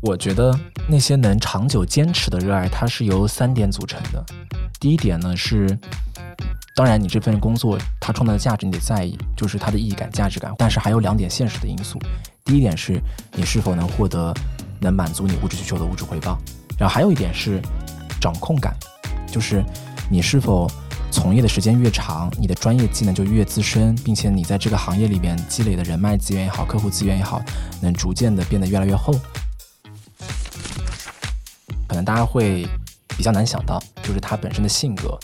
我觉得那些能长久坚持的热爱，它是由三点组成的。第一点呢是，当然你这份工作它创造的价值你得在意，就是它的意义感、价值感。但是还有两点现实的因素。第一点是你是否能获得能满足你物质需求的物质回报，然后还有一点是掌控感，就是你是否从业的时间越长，你的专业技能就越资深，并且你在这个行业里面积累的人脉资源也好、客户资源也好，能逐渐的变得越来越厚。可能大家会比较难想到，就是他本身的性格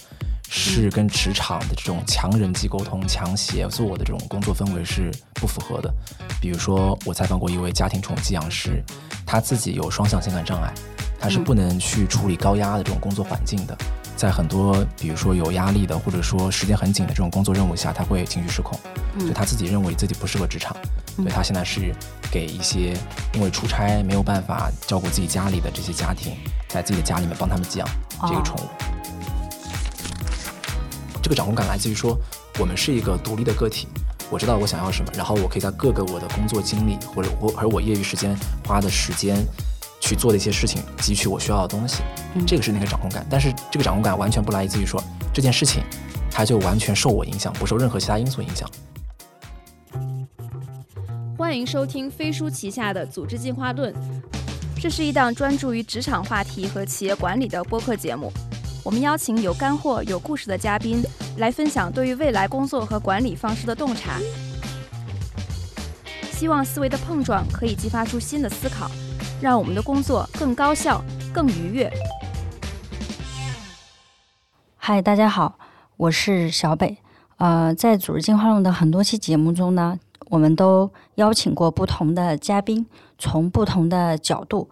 是跟职场的这种强人际沟通、强协作的这种工作氛围是不符合的。比如说，我采访过一位家庭宠物寄养师，他自己有双向情感障碍，他是不能去处理高压的这种工作环境的。在很多比如说有压力的，或者说时间很紧的这种工作任务下，他会情绪失控，所以他自己认为自己不适合职场。所以他现在是给一些因为出差没有办法照顾自己家里的这些家庭，在自己的家里面帮他们寄养这个宠物。这个掌控感来自于说，我们是一个独立的个体，我知道我想要什么，然后我可以在各个我的工作经历或者我和我业余时间花的时间去做的一些事情，汲取我需要的东西。这个是那个掌控感，但是这个掌控感完全不来自于说这件事情，它就完全受我影响，不受任何其他因素影响。欢迎收听飞书旗下的《组织进化论》，这是一档专注于职场话题和企业管理的播客节目。我们邀请有干货、有故事的嘉宾来分享对于未来工作和管理方式的洞察，希望思维的碰撞可以激发出新的思考，让我们的工作更高效、更愉悦。嗨，大家好，我是小北。呃，在《组织进化论》的很多期节目中呢。我们都邀请过不同的嘉宾，从不同的角度，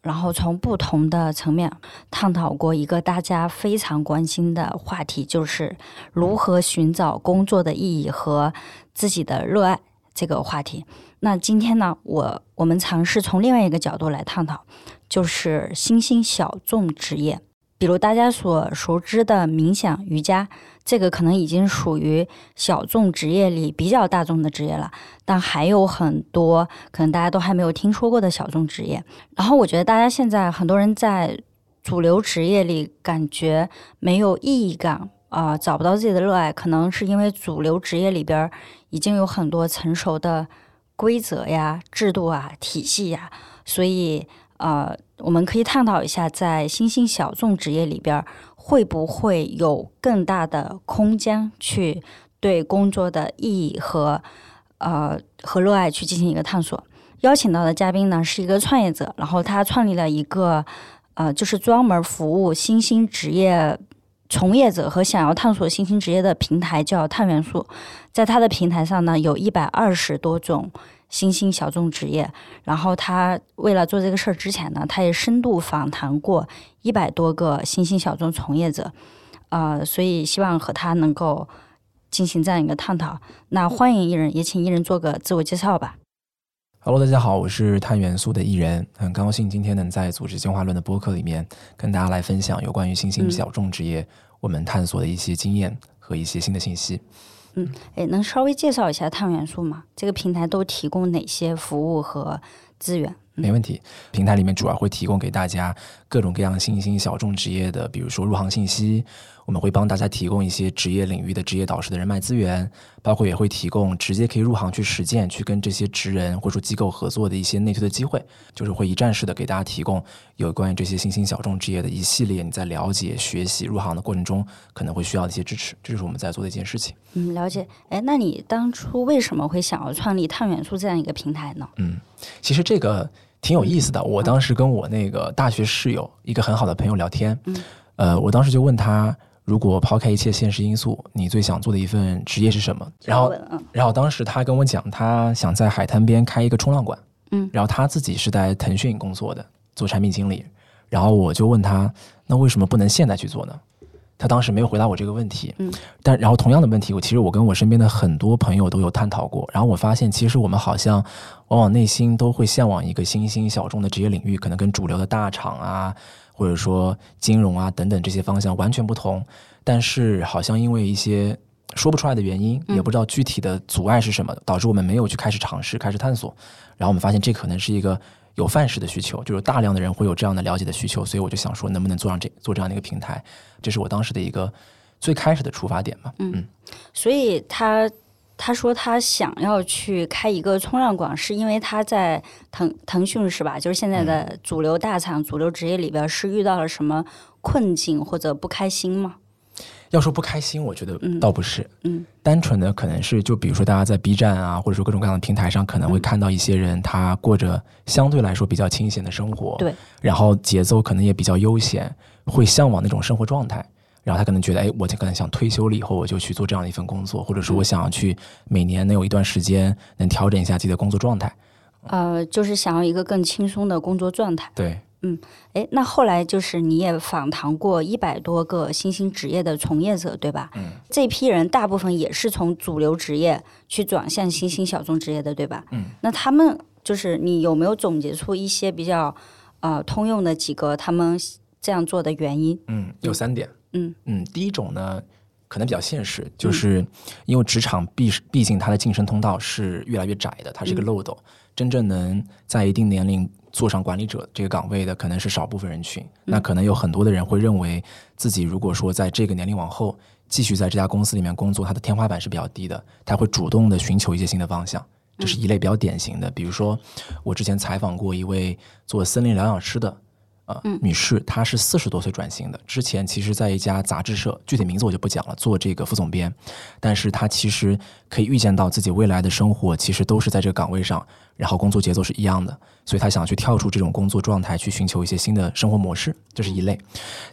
然后从不同的层面探讨过一个大家非常关心的话题，就是如何寻找工作的意义和自己的热爱这个话题。那今天呢，我我们尝试从另外一个角度来探讨，就是新兴小众职业，比如大家所熟知的冥想、瑜伽。这个可能已经属于小众职业里比较大众的职业了，但还有很多可能大家都还没有听说过的小众职业。然后我觉得大家现在很多人在主流职业里感觉没有意义感啊，找不到自己的热爱，可能是因为主流职业里边已经有很多成熟的规则呀、制度啊、体系呀，所以呃，我们可以探讨一下在新兴小众职业里边。会不会有更大的空间去对工作的意义和呃和热爱去进行一个探索？邀请到的嘉宾呢是一个创业者，然后他创立了一个呃就是专门服务新兴职业从业者和想要探索新兴职业的平台，叫碳元素。在他的平台上呢，有一百二十多种。新兴小众职业，然后他为了做这个事儿之前呢，他也深度访谈过一百多个新兴小众从业者，呃，所以希望和他能够进行这样一个探讨。那欢迎艺人，也请艺人做个自我介绍吧。Hello，大家好，我是碳元素的艺人，很高兴今天能在组织进化论的播客里面跟大家来分享有关于新兴小众职业我们探索的一些经验和一些新的信息。嗯，哎，能稍微介绍一下碳元素吗？这个平台都提供哪些服务和资源？没问题，平台里面主要会提供给大家各种各样新兴小众职业的，比如说入行信息。我们会帮大家提供一些职业领域的职业导师的人脉资源，包括也会提供直接可以入行去实践、去跟这些职人或者说机构合作的一些内推的机会，就是会一站式的给大家提供有关于这些新兴小众职业的一系列你在了解、学习、入行的过程中可能会需要的一些支持，这就是我们在做的一件事情。嗯，了解。哎，那你当初为什么会想要创立碳元素这样一个平台呢？嗯，其实这个挺有意思的。我当时跟我那个大学室友一个很好的朋友聊天，嗯，呃，我当时就问他。如果抛开一切现实因素，你最想做的一份职业是什么？然后，然后当时他跟我讲，他想在海滩边开一个冲浪馆。嗯，然后他自己是在腾讯工作的，做产品经理。然后我就问他，那为什么不能现在去做呢？他当时没有回答我这个问题。嗯，但然后同样的问题，我其实我跟我身边的很多朋友都有探讨过。然后我发现，其实我们好像往往内心都会向往一个新兴小众的职业领域，可能跟主流的大厂啊。或者说金融啊等等这些方向完全不同，但是好像因为一些说不出来的原因，也不知道具体的阻碍是什么，导致我们没有去开始尝试、开始探索。然后我们发现这可能是一个有范式的需求，就是大量的人会有这样的了解的需求，所以我就想说，能不能做上这做这样的一个平台，这是我当时的一个最开始的出发点嘛。嗯，所以他他说他想要去开一个冲浪馆，是因为他在腾腾讯是吧？就是现在的主流大厂、主流职业里边，是遇到了什么困境或者不开心吗？要说不开心，我觉得倒不是，嗯，单纯的可能是就比如说大家在 B 站啊，或者说各种各样的平台上，可能会看到一些人他过着相对来说比较清闲的生活，对，然后节奏可能也比较悠闲，会向往那种生活状态，然后他可能觉得，哎，我就可能想退休了以后我就去做这样的一份工作，或者说我想要去每年能有一段时间能调整一下自己的工作状态，呃，就是想要一个更轻松的工作状态，对。嗯，哎，那后来就是你也访谈过一百多个新兴职业的从业者，对吧？嗯，这批人大部分也是从主流职业去转向新兴小众职业的，对吧？嗯，那他们就是你有没有总结出一些比较呃通用的几个他们这样做的原因？嗯，有三点。嗯嗯，第一种呢，可能比较现实，就是因为职场毕毕竟它的晋升通道是越来越窄的，它是一个漏斗，真正能在一定年龄。做上管理者这个岗位的可能是少部分人群，那可能有很多的人会认为自己如果说在这个年龄往后继续在这家公司里面工作，他的天花板是比较低的，他会主动的寻求一些新的方向，这是一类比较典型的。比如说，我之前采访过一位做森林疗养师的。呃，女士，她是四十多岁转型的。之前其实，在一家杂志社，具体名字我就不讲了，做这个副总编。但是她其实可以预见到自己未来的生活，其实都是在这个岗位上，然后工作节奏是一样的。所以他想去跳出这种工作状态，去寻求一些新的生活模式，这是一类。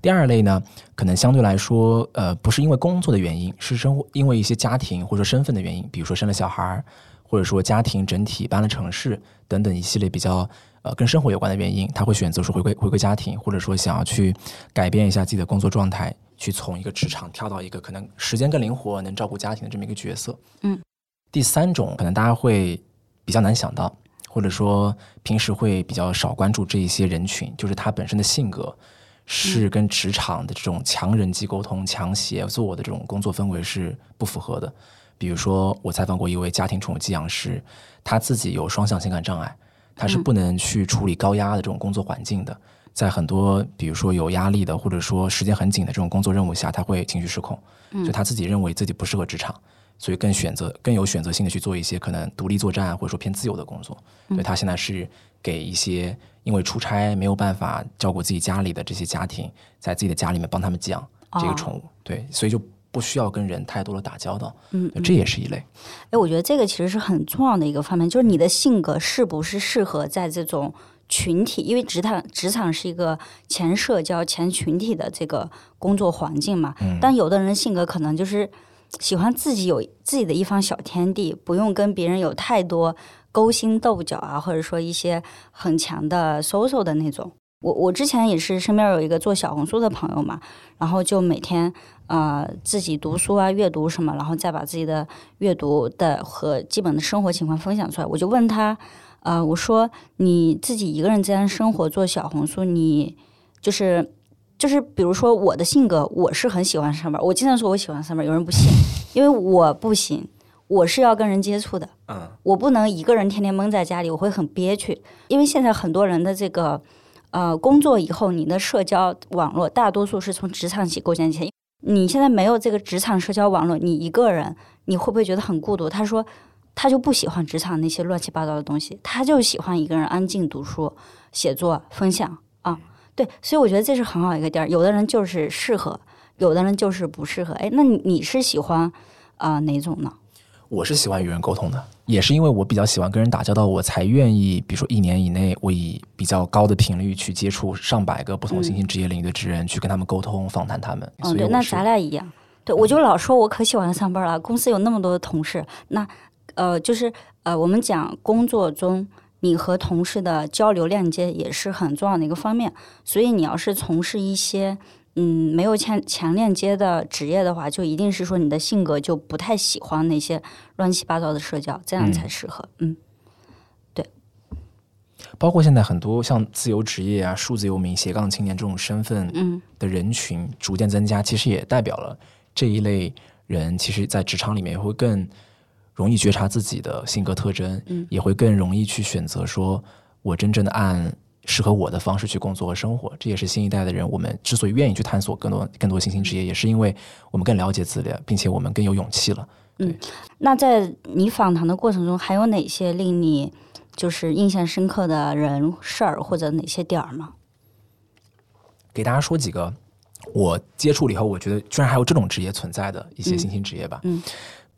第二类呢，可能相对来说，呃，不是因为工作的原因，是生活因为一些家庭或者说身份的原因，比如说生了小孩儿，或者说家庭整体搬了城市等等一系列比较。呃，跟生活有关的原因，他会选择说回归回归家庭，或者说想要去改变一下自己的工作状态，去从一个职场跳到一个可能时间更灵活、能照顾家庭的这么一个角色。嗯，第三种可能大家会比较难想到，或者说平时会比较少关注这一些人群，就是他本身的性格是跟职场的这种强人际沟通、强协作的这种工作氛围是不符合的。比如说，我采访过一位家庭宠物寄养师，他自己有双向情感障碍。他是不能去处理高压的这种工作环境的，在很多比如说有压力的，或者说时间很紧的这种工作任务下，他会情绪失控。就他自己认为自己不适合职场，所以更选择更有选择性的去做一些可能独立作战或者说偏自由的工作。所以他现在是给一些因为出差没有办法照顾自己家里的这些家庭，在自己的家里面帮他们寄养这个宠物。对，所以就。不需要跟人太多的打交道，嗯，这也是一类。哎，我觉得这个其实是很重要的一个方面，就是你的性格是不是适合在这种群体？因为职场职场是一个前社交、前群体的这个工作环境嘛。嗯。但有的人性格可能就是喜欢自己有自己的一方小天地，不用跟别人有太多勾心斗角啊，或者说一些很强的 social 的那种。我我之前也是身边有一个做小红书的朋友嘛，然后就每天。呃，自己读书啊，阅读什么，然后再把自己的阅读的和基本的生活情况分享出来。我就问他，呃，我说你自己一个人这样生活做小红书，你就是就是，比如说我的性格，我是很喜欢上班，我经常说我喜欢上班，有人不信，因为我不行，我是要跟人接触的，嗯，我不能一个人天天闷在家里，我会很憋屈。因为现在很多人的这个呃工作以后，你的社交网络大多数是从职场起构建起来。你现在没有这个职场社交网络，你一个人，你会不会觉得很孤独？他说，他就不喜欢职场那些乱七八糟的东西，他就喜欢一个人安静读书、写作、分享啊。对，所以我觉得这是很好一个地儿。有的人就是适合，有的人就是不适合。哎，那你是喜欢啊哪种呢？我是喜欢与人沟通的，也是因为我比较喜欢跟人打交道，我才愿意，比如说一年以内，我以比较高的频率去接触上百个不同新兴职业领域的职人，去跟他们沟通、访谈他们。嗯，对，那咱俩一样。对，我就老说我可喜欢上班了，公司有那么多的同事。那呃，就是呃，我们讲工作中你和同事的交流链接也是很重要的一个方面。所以你要是从事一些。嗯，没有强强链接的职业的话，就一定是说你的性格就不太喜欢那些乱七八糟的社交，这样才适合。嗯，对。包括现在很多像自由职业啊、数字游民、斜杠青年这种身份的人群逐渐增加，其实也代表了这一类人，其实在职场里面会更容易觉察自己的性格特征，嗯也会更容易去选择说。我真正的按适合我的方式去工作和生活。这也是新一代的人，我们之所以愿意去探索更多更多新兴职业，也是因为我们更了解自己，并且我们更有勇气了。嗯，那在你访谈的过程中，还有哪些令你就是印象深刻的人事儿或者哪些点儿吗？给大家说几个我接触了以后，我觉得居然还有这种职业存在的一些新兴职业吧。嗯，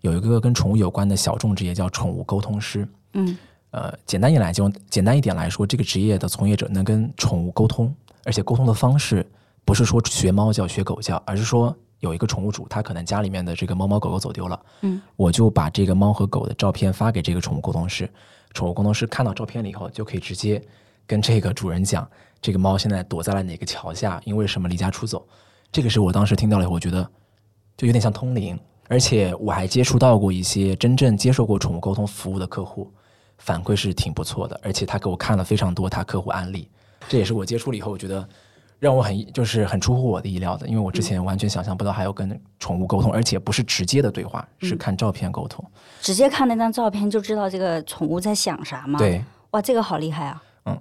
有一个跟宠物有关的小众职业叫宠物沟通师。嗯，呃，简单一来就简单一点来说，这个职业的从业者能跟宠物沟通，而且沟通的方式不是说学猫叫、学狗叫，而是说。有一个宠物主，他可能家里面的这个猫猫狗狗走丢了，嗯，我就把这个猫和狗的照片发给这个宠物沟通师，宠物沟通师看到照片了以后，就可以直接跟这个主人讲，这个猫现在躲在了哪个桥下，因为什么离家出走。这个是我当时听到了以后，我觉得就有点像通灵，而且我还接触到过一些真正接受过宠物沟通服务的客户，反馈是挺不错的，而且他给我看了非常多他客户案例，这也是我接触了以后我觉得。让我很就是很出乎我的意料的，因为我之前完全想象不到还有跟宠物沟通，而且不是直接的对话，是看照片沟通。直接看那张照片就知道这个宠物在想啥吗？对，哇，这个好厉害啊！嗯，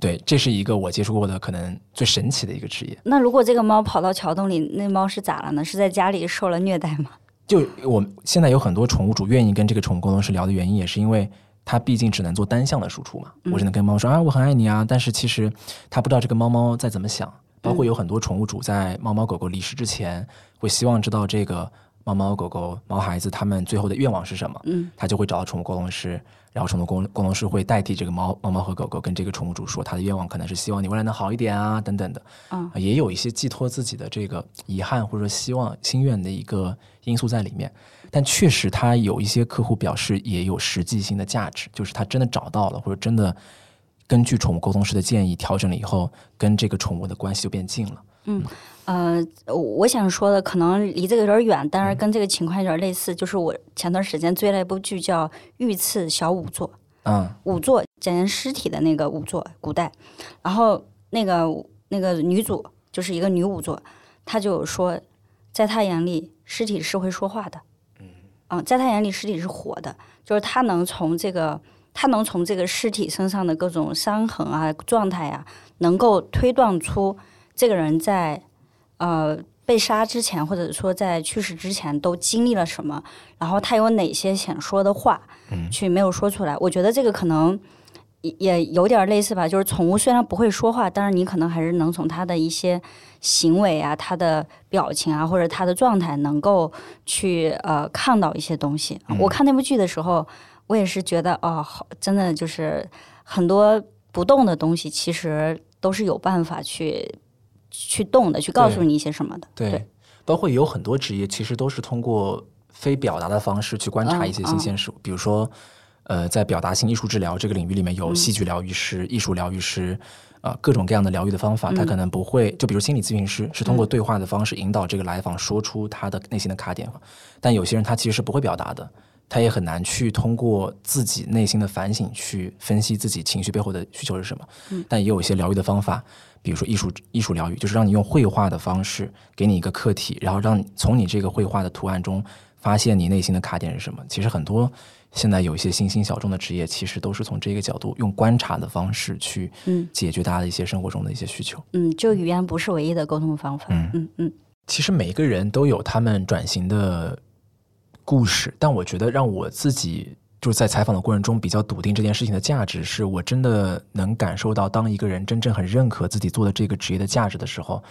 对，这是一个我接触过的可能最神奇的一个职业。那如果这个猫跑到桥洞里，那猫是咋了呢？是在家里受了虐待吗？就我现在有很多宠物主愿意跟这个宠物沟通师聊的原因，也是因为。它毕竟只能做单向的输出嘛，我只能跟猫说啊，我很爱你啊。但是其实它不知道这个猫猫在怎么想，包括有很多宠物主在猫猫狗狗离世之前，会希望知道这个猫猫狗狗、毛孩子他们最后的愿望是什么。嗯，他就会找到宠物沟通师，然后宠物沟沟通师会代替这个猫猫猫和狗狗跟这个宠物主说，他的愿望可能是希望你未来能好一点啊，等等的。嗯，也有一些寄托自己的这个遗憾或者说希望心愿的一个因素在里面。但确实，他有一些客户表示也有实际性的价值，就是他真的找到了，或者真的根据宠物沟通师的建议调整了以后，跟这个宠物的关系就变近了。嗯，呃，我想说的可能离这个有点远，但是跟这个情况有点类似，就是我前段时间追了一部剧叫《御赐小仵作》，嗯，仵作检验尸体的那个仵作，古代，然后那个那个女主就是一个女仵作，她就说，在她眼里，尸体是会说话的。嗯，在她眼里，尸体是活的，就是她能从这个，他能从这个尸体身上的各种伤痕啊、状态啊，能够推断出这个人在呃被杀之前，或者说在去世之前都经历了什么，然后他有哪些想说的话，去没有说出来。我觉得这个可能也也有点类似吧，就是宠物虽然不会说话，但是你可能还是能从它的一些。行为啊，它的表情啊，或者它的状态，能够去呃看到一些东西。我看那部剧的时候，我也是觉得哦，好，真的就是很多不动的东西，其实都是有办法去去动的，去告诉你一些什么的。对，包括有很多职业，其实都是通过非表达的方式去观察一些新鲜事物。比如说，呃，在表达性艺术治疗这个领域里面，有戏剧疗愈师、艺术疗愈师。啊，各种各样的疗愈的方法，他可能不会，就比如心理咨询师是通过对话的方式引导这个来访说出他的内心的卡点，但有些人他其实是不会表达的，他也很难去通过自己内心的反省去分析自己情绪背后的需求是什么。但也有一些疗愈的方法，比如说艺术艺术疗愈，就是让你用绘画的方式给你一个课题，然后让你从你这个绘画的图案中发现你内心的卡点是什么。其实很多。现在有一些新兴小众的职业，其实都是从这个角度用观察的方式去解决大家的一些生活中的一些需求。嗯，就语言不是唯一的沟通方法。嗯嗯嗯。其实每一个人都有他们转型的故事，但我觉得让我自己就是在采访的过程中比较笃定这件事情的价值，是我真的能感受到，当一个人真正很认可自己做的这个职业的价值的时候。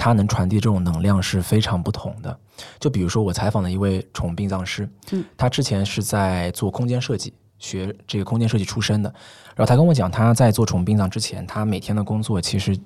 他能传递这种能量是非常不同的。就比如说，我采访的一位宠物殡葬师，嗯，他之前是在做空间设计，学这个空间设计出身的。然后他跟我讲，他在做宠物殡葬之前，他每天的工作其实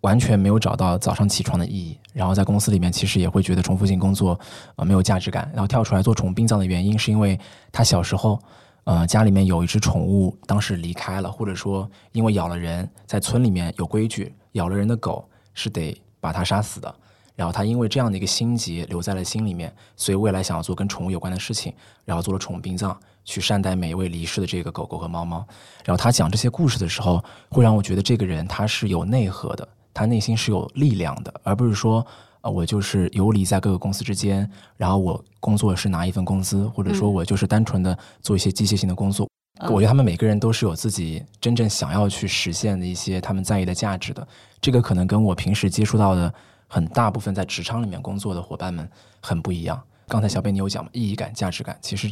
完全没有找到早上起床的意义。然后在公司里面，其实也会觉得重复性工作呃没有价值感。然后跳出来做宠物殡葬的原因，是因为他小时候呃家里面有一只宠物，当时离开了，或者说因为咬了人，在村里面有规矩，咬了人的狗是得。把它杀死的，然后他因为这样的一个心结留在了心里面，所以未来想要做跟宠物有关的事情，然后做了宠物殡葬，去善待每一位离世的这个狗狗和猫猫。然后他讲这些故事的时候，会让我觉得这个人他是有内核的，他内心是有力量的，而不是说啊我就是游离在各个公司之间，然后我工作是拿一份工资，或者说我就是单纯的做一些机械性的工作。我觉得他们每个人都是有自己真正想要去实现的一些他们在意的价值的。这个可能跟我平时接触到的很大部分在职场里面工作的伙伴们很不一样。刚才小贝你有讲嘛，意义感、价值感，其实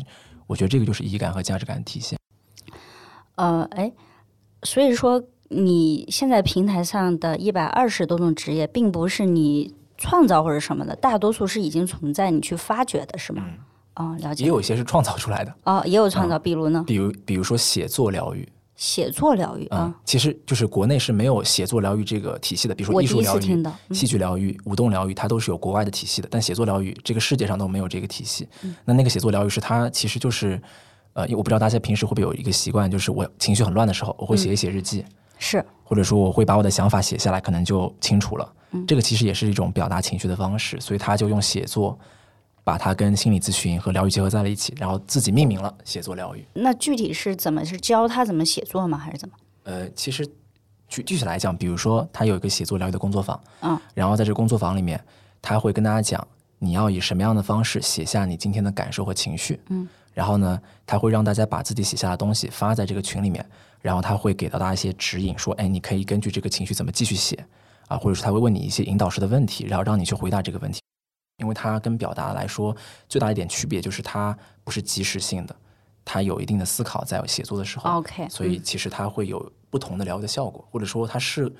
我觉得这个就是意义感和价值感的体现。呃，哎，所以说你现在平台上的一百二十多种职业，并不是你创造或者什么的，大多数是已经存在，你去发掘的，是吗？哦，了解。也有一些是创造出来的。哦，也有创造，比如呢？比如，比如说写作疗愈。写作疗愈啊，其实就是国内是没有写作疗愈这个体系的。比如说艺术疗愈、戏剧疗愈、舞动疗愈，它都是有国外的体系的。但写作疗愈这个世界上都没有这个体系。那那个写作疗愈是它其实就是，呃，我不知道大家平时会不会有一个习惯，就是我情绪很乱的时候，我会写一写日记，是，或者说我会把我的想法写下来，可能就清楚了。这个其实也是一种表达情绪的方式，所以他就用写作。把它跟心理咨询和疗愈结合在了一起，然后自己命名了写作疗愈。那具体是怎么是教他怎么写作吗？还是怎么？呃，其实具具体来讲，比如说他有一个写作疗愈的工作坊，嗯，然后在这工作坊里面，他会跟大家讲你要以什么样的方式写下你今天的感受和情绪，嗯，然后呢，他会让大家把自己写下的东西发在这个群里面，然后他会给到大家一些指引，说，哎，你可以根据这个情绪怎么继续写啊，或者是他会问你一些引导式的问题，然后让你去回答这个问题。因为它跟表达来说最大一点区别就是它不是即时性的，它有一定的思考在写作的时候，OK，所以其实它会有不同的疗愈的效果，或者说它是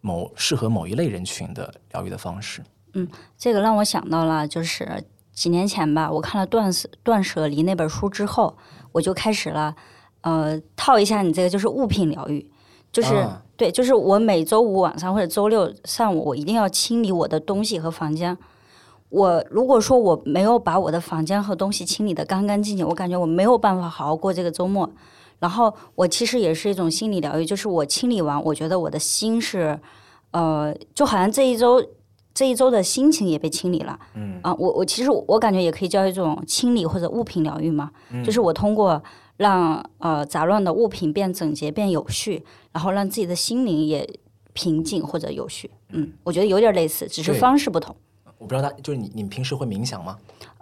某适合某一类人群的疗愈的方式。嗯，这个让我想到了，就是几年前吧，我看了《断舍断舍离》那本书之后，我就开始了，呃，套一下你这个就是物品疗愈，就是对，就是我每周五晚上或者周六上午，我一定要清理我的东西和房间。我如果说我没有把我的房间和东西清理的干干净净，我感觉我没有办法好好过这个周末。然后我其实也是一种心理疗愈，就是我清理完，我觉得我的心是，呃，就好像这一周这一周的心情也被清理了。嗯啊，我我其实我感觉也可以叫一种清理或者物品疗愈嘛，就是我通过让呃杂乱的物品变整洁、变有序，然后让自己的心灵也平静或者有序。嗯，我觉得有点类似，只是方式不同。我不知道他就是你，你们平时会冥想吗？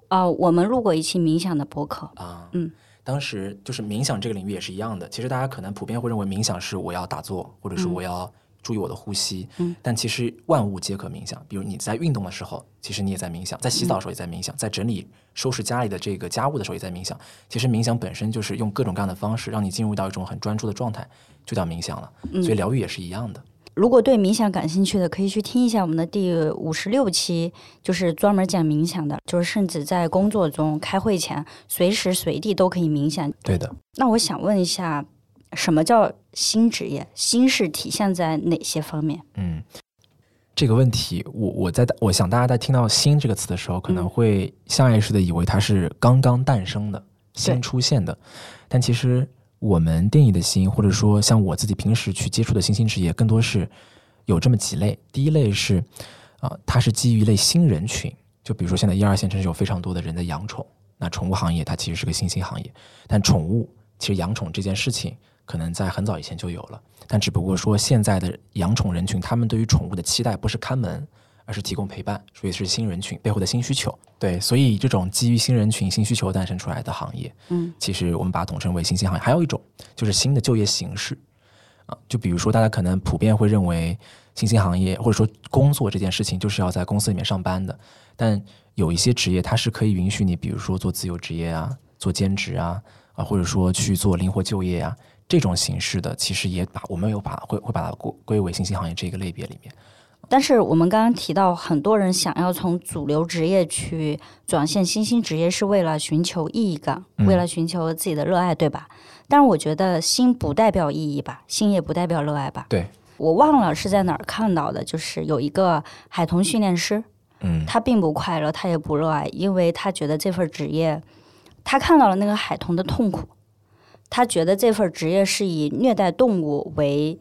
啊，我们录过一期冥想的博客啊，嗯，当时就是冥想这个领域也是一样的。其实大家可能普遍会认为冥想是我要打坐，或者是我要注意我的呼吸，嗯，但其实万物皆可冥想。比如你在运动的时候，其实你也在冥想；在洗澡的时候也在冥想；在整理收拾家里的这个家务的时候也在冥想。其实冥想本身就是用各种各样的方式让你进入到一种很专注的状态，就叫冥想了。所以疗愈也是一样的。如果对冥想感兴趣的，可以去听一下我们的第五十六期，就是专门讲冥想的，就是甚至在工作中、开会前，随时随地都可以冥想。对的。那我想问一下，什么叫新职业？新是体现在哪些方面？嗯，这个问题，我我在我想大家在听到“新”这个词的时候，可能会下意识的以为它是刚刚诞生的、新出现的，但其实。我们定义的新，或者说像我自己平时去接触的新兴职业，更多是有这么几类。第一类是，啊，它是基于一类新人群，就比如说现在一二线城市有非常多的人在养宠，那宠物行业它其实是个新兴行业。但宠物其实养宠这件事情，可能在很早以前就有了，但只不过说现在的养宠人群，他们对于宠物的期待不是看门。而是提供陪伴，所以是新人群背后的新需求。对，所以这种基于新人群、新需求诞生出来的行业，嗯，其实我们把它统称为新兴行业。还有一种就是新的就业形式啊，就比如说大家可能普遍会认为新兴行业或者说工作这件事情就是要在公司里面上班的，但有一些职业它是可以允许你，比如说做自由职业啊，做兼职啊，啊，或者说去做灵活就业啊，这种形式的，其实也把我们有把会会把它归归为新兴行业这个类别里面。但是我们刚刚提到，很多人想要从主流职业去转线新兴职业，是为了寻求意义感，为了寻求自己的热爱，对吧？但是我觉得新不代表意义吧，新也不代表热爱吧。对，我忘了是在哪儿看到的，就是有一个海童训练师，嗯，他并不快乐，他也不热爱，因为他觉得这份职业，他看到了那个海童的痛苦，他觉得这份职业是以虐待动物为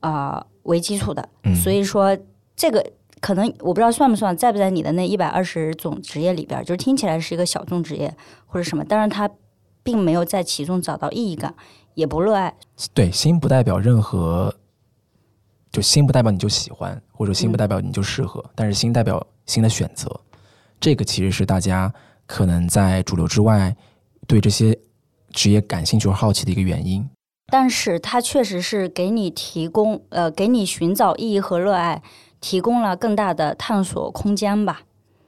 啊为基础的，所以说。这个可能我不知道算不算在不在你的那一百二十种职业里边，就是听起来是一个小众职业或者什么，但是他并没有在其中找到意义感，也不热爱。对，心不代表任何，就心不代表你就喜欢，或者心不代表你就适合，但是心代表新的选择。这个其实是大家可能在主流之外对这些职业感兴趣或好奇的一个原因。但是它确实是给你提供，呃，给你寻找意义和热爱提供了更大的探索空间吧。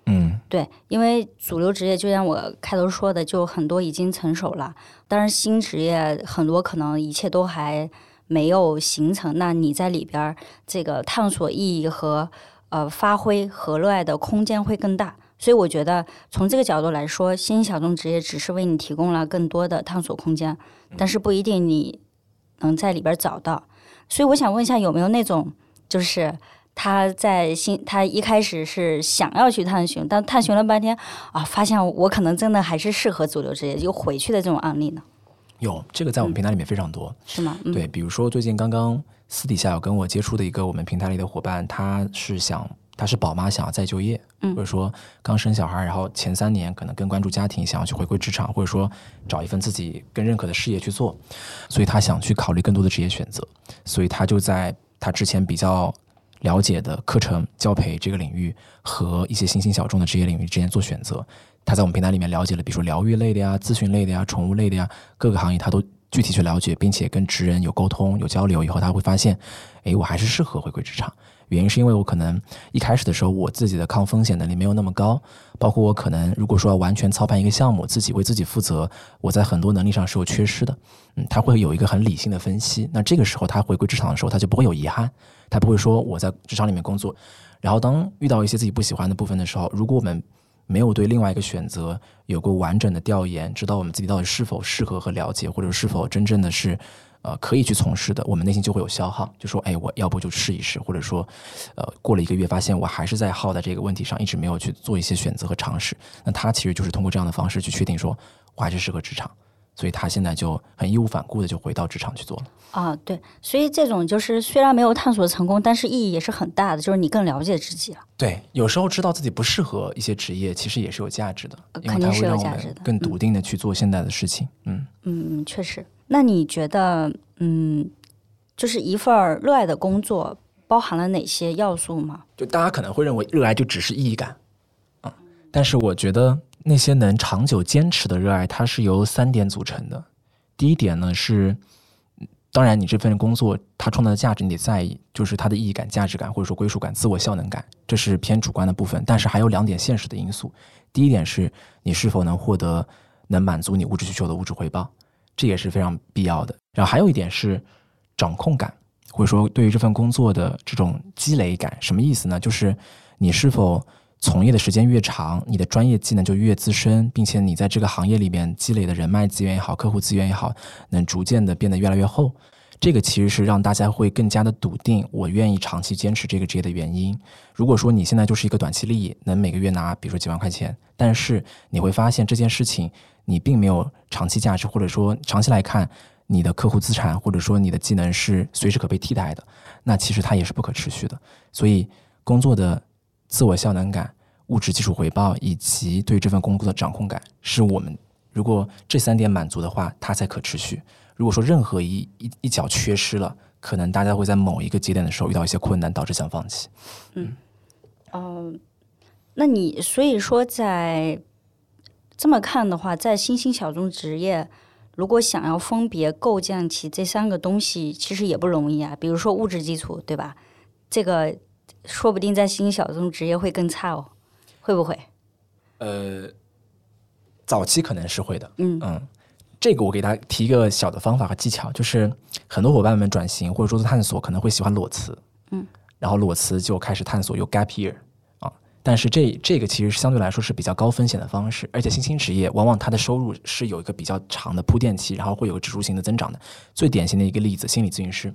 嗯，对，因为主流职业就像我开头说的，就很多已经成熟了，但是新职业很多可能一切都还没有形成。那你在里边儿这个探索意义和呃发挥和热爱的空间会更大。所以我觉得从这个角度来说，新兴小众职业只是为你提供了更多的探索空间，但是不一定你能在里边找到。所以我想问一下，有没有那种就是他在新他一开始是想要去探寻，但探寻了半天啊，发现我可能真的还是适合主流职业，又回去的这种案例呢？有这个在我们平台里面非常多，是吗？嗯、对，比如说最近刚刚私底下有跟我接触的一个我们平台里的伙伴，他是想。她是宝妈，想要再就业，或者说刚生小孩，然后前三年可能更关注家庭，想要去回归职场，或者说找一份自己更认可的事业去做，所以她想去考虑更多的职业选择，所以她就在她之前比较了解的课程教培这个领域和一些新兴小众的职业领域之间做选择。她在我们平台里面了解了，比如说疗愈类的呀、咨询类的呀、宠物类的呀，各个行业她都具体去了解，并且跟职人有沟通、有交流以后，他会发现，哎，我还是适合回归职场。原因是因为我可能一开始的时候，我自己的抗风险能力没有那么高，包括我可能如果说要完全操盘一个项目，自己为自己负责，我在很多能力上是有缺失的。嗯，他会有一个很理性的分析。那这个时候他回归职场的时候，他就不会有遗憾，他不会说我在职场里面工作，然后当遇到一些自己不喜欢的部分的时候，如果我们没有对另外一个选择有过完整的调研，知道我们自己到底是否适合和了解，或者是否真正的是。呃，可以去从事的，我们内心就会有消耗，就说，哎，我要不就试一试，或者说，呃，过了一个月，发现我还是在耗在这个问题上，一直没有去做一些选择和尝试。那他其实就是通过这样的方式去确定，说我还是适合职场，所以他现在就很义无反顾的就回到职场去做了。啊，对，所以这种就是虽然没有探索成功，但是意义也是很大的，就是你更了解自己了。对，有时候知道自己不适合一些职业，其实也是有价值的，肯定是有价值的，更笃定的去做现在的事情。嗯嗯嗯，确实。那你觉得，嗯，就是一份热爱的工作包含了哪些要素吗？就大家可能会认为热爱就只是意义感，嗯，但是我觉得那些能长久坚持的热爱，它是由三点组成的。第一点呢是，当然你这份工作它创造的价值你得在意，就是它的意义感、价值感或者说归属感、自我效能感，这是偏主观的部分。但是还有两点现实的因素。第一点是你是否能获得能满足你物质需求的物质回报。这也是非常必要的。然后还有一点是掌控感，或者说对于这份工作的这种积累感，什么意思呢？就是你是否从业的时间越长，你的专业技能就越资深，并且你在这个行业里面积累的人脉资源也好，客户资源也好，能逐渐的变得越来越厚。这个其实是让大家会更加的笃定，我愿意长期坚持这个职业的原因。如果说你现在就是一个短期利益，能每个月拿比如说几万块钱，但是你会发现这件事情。你并没有长期价值，或者说长期来看，你的客户资产或者说你的技能是随时可被替代的，那其实它也是不可持续的。所以，工作的自我效能感、物质基础回报以及对这份工作的掌控感，是我们如果这三点满足的话，它才可持续。如果说任何一一一角缺失了，可能大家会在某一个节点的时候遇到一些困难，导致想放弃。嗯，哦，那你所以说在。这么看的话，在新兴小众职业，如果想要分别构建起这三个东西，其实也不容易啊。比如说物质基础，对吧？这个说不定在新兴小众职业会更差哦，会不会？呃，早期可能是会的。嗯嗯，这个我给大家提一个小的方法和技巧，就是很多伙伴们转型或者说是探索，可能会喜欢裸辞。嗯，然后裸辞就开始探索有 gap year 啊。但是这这个其实相对来说是比较高风险的方式，而且新兴职业往往它的收入是有一个比较长的铺垫期，然后会有指数型的增长的。最典型的一个例子，心理咨询师，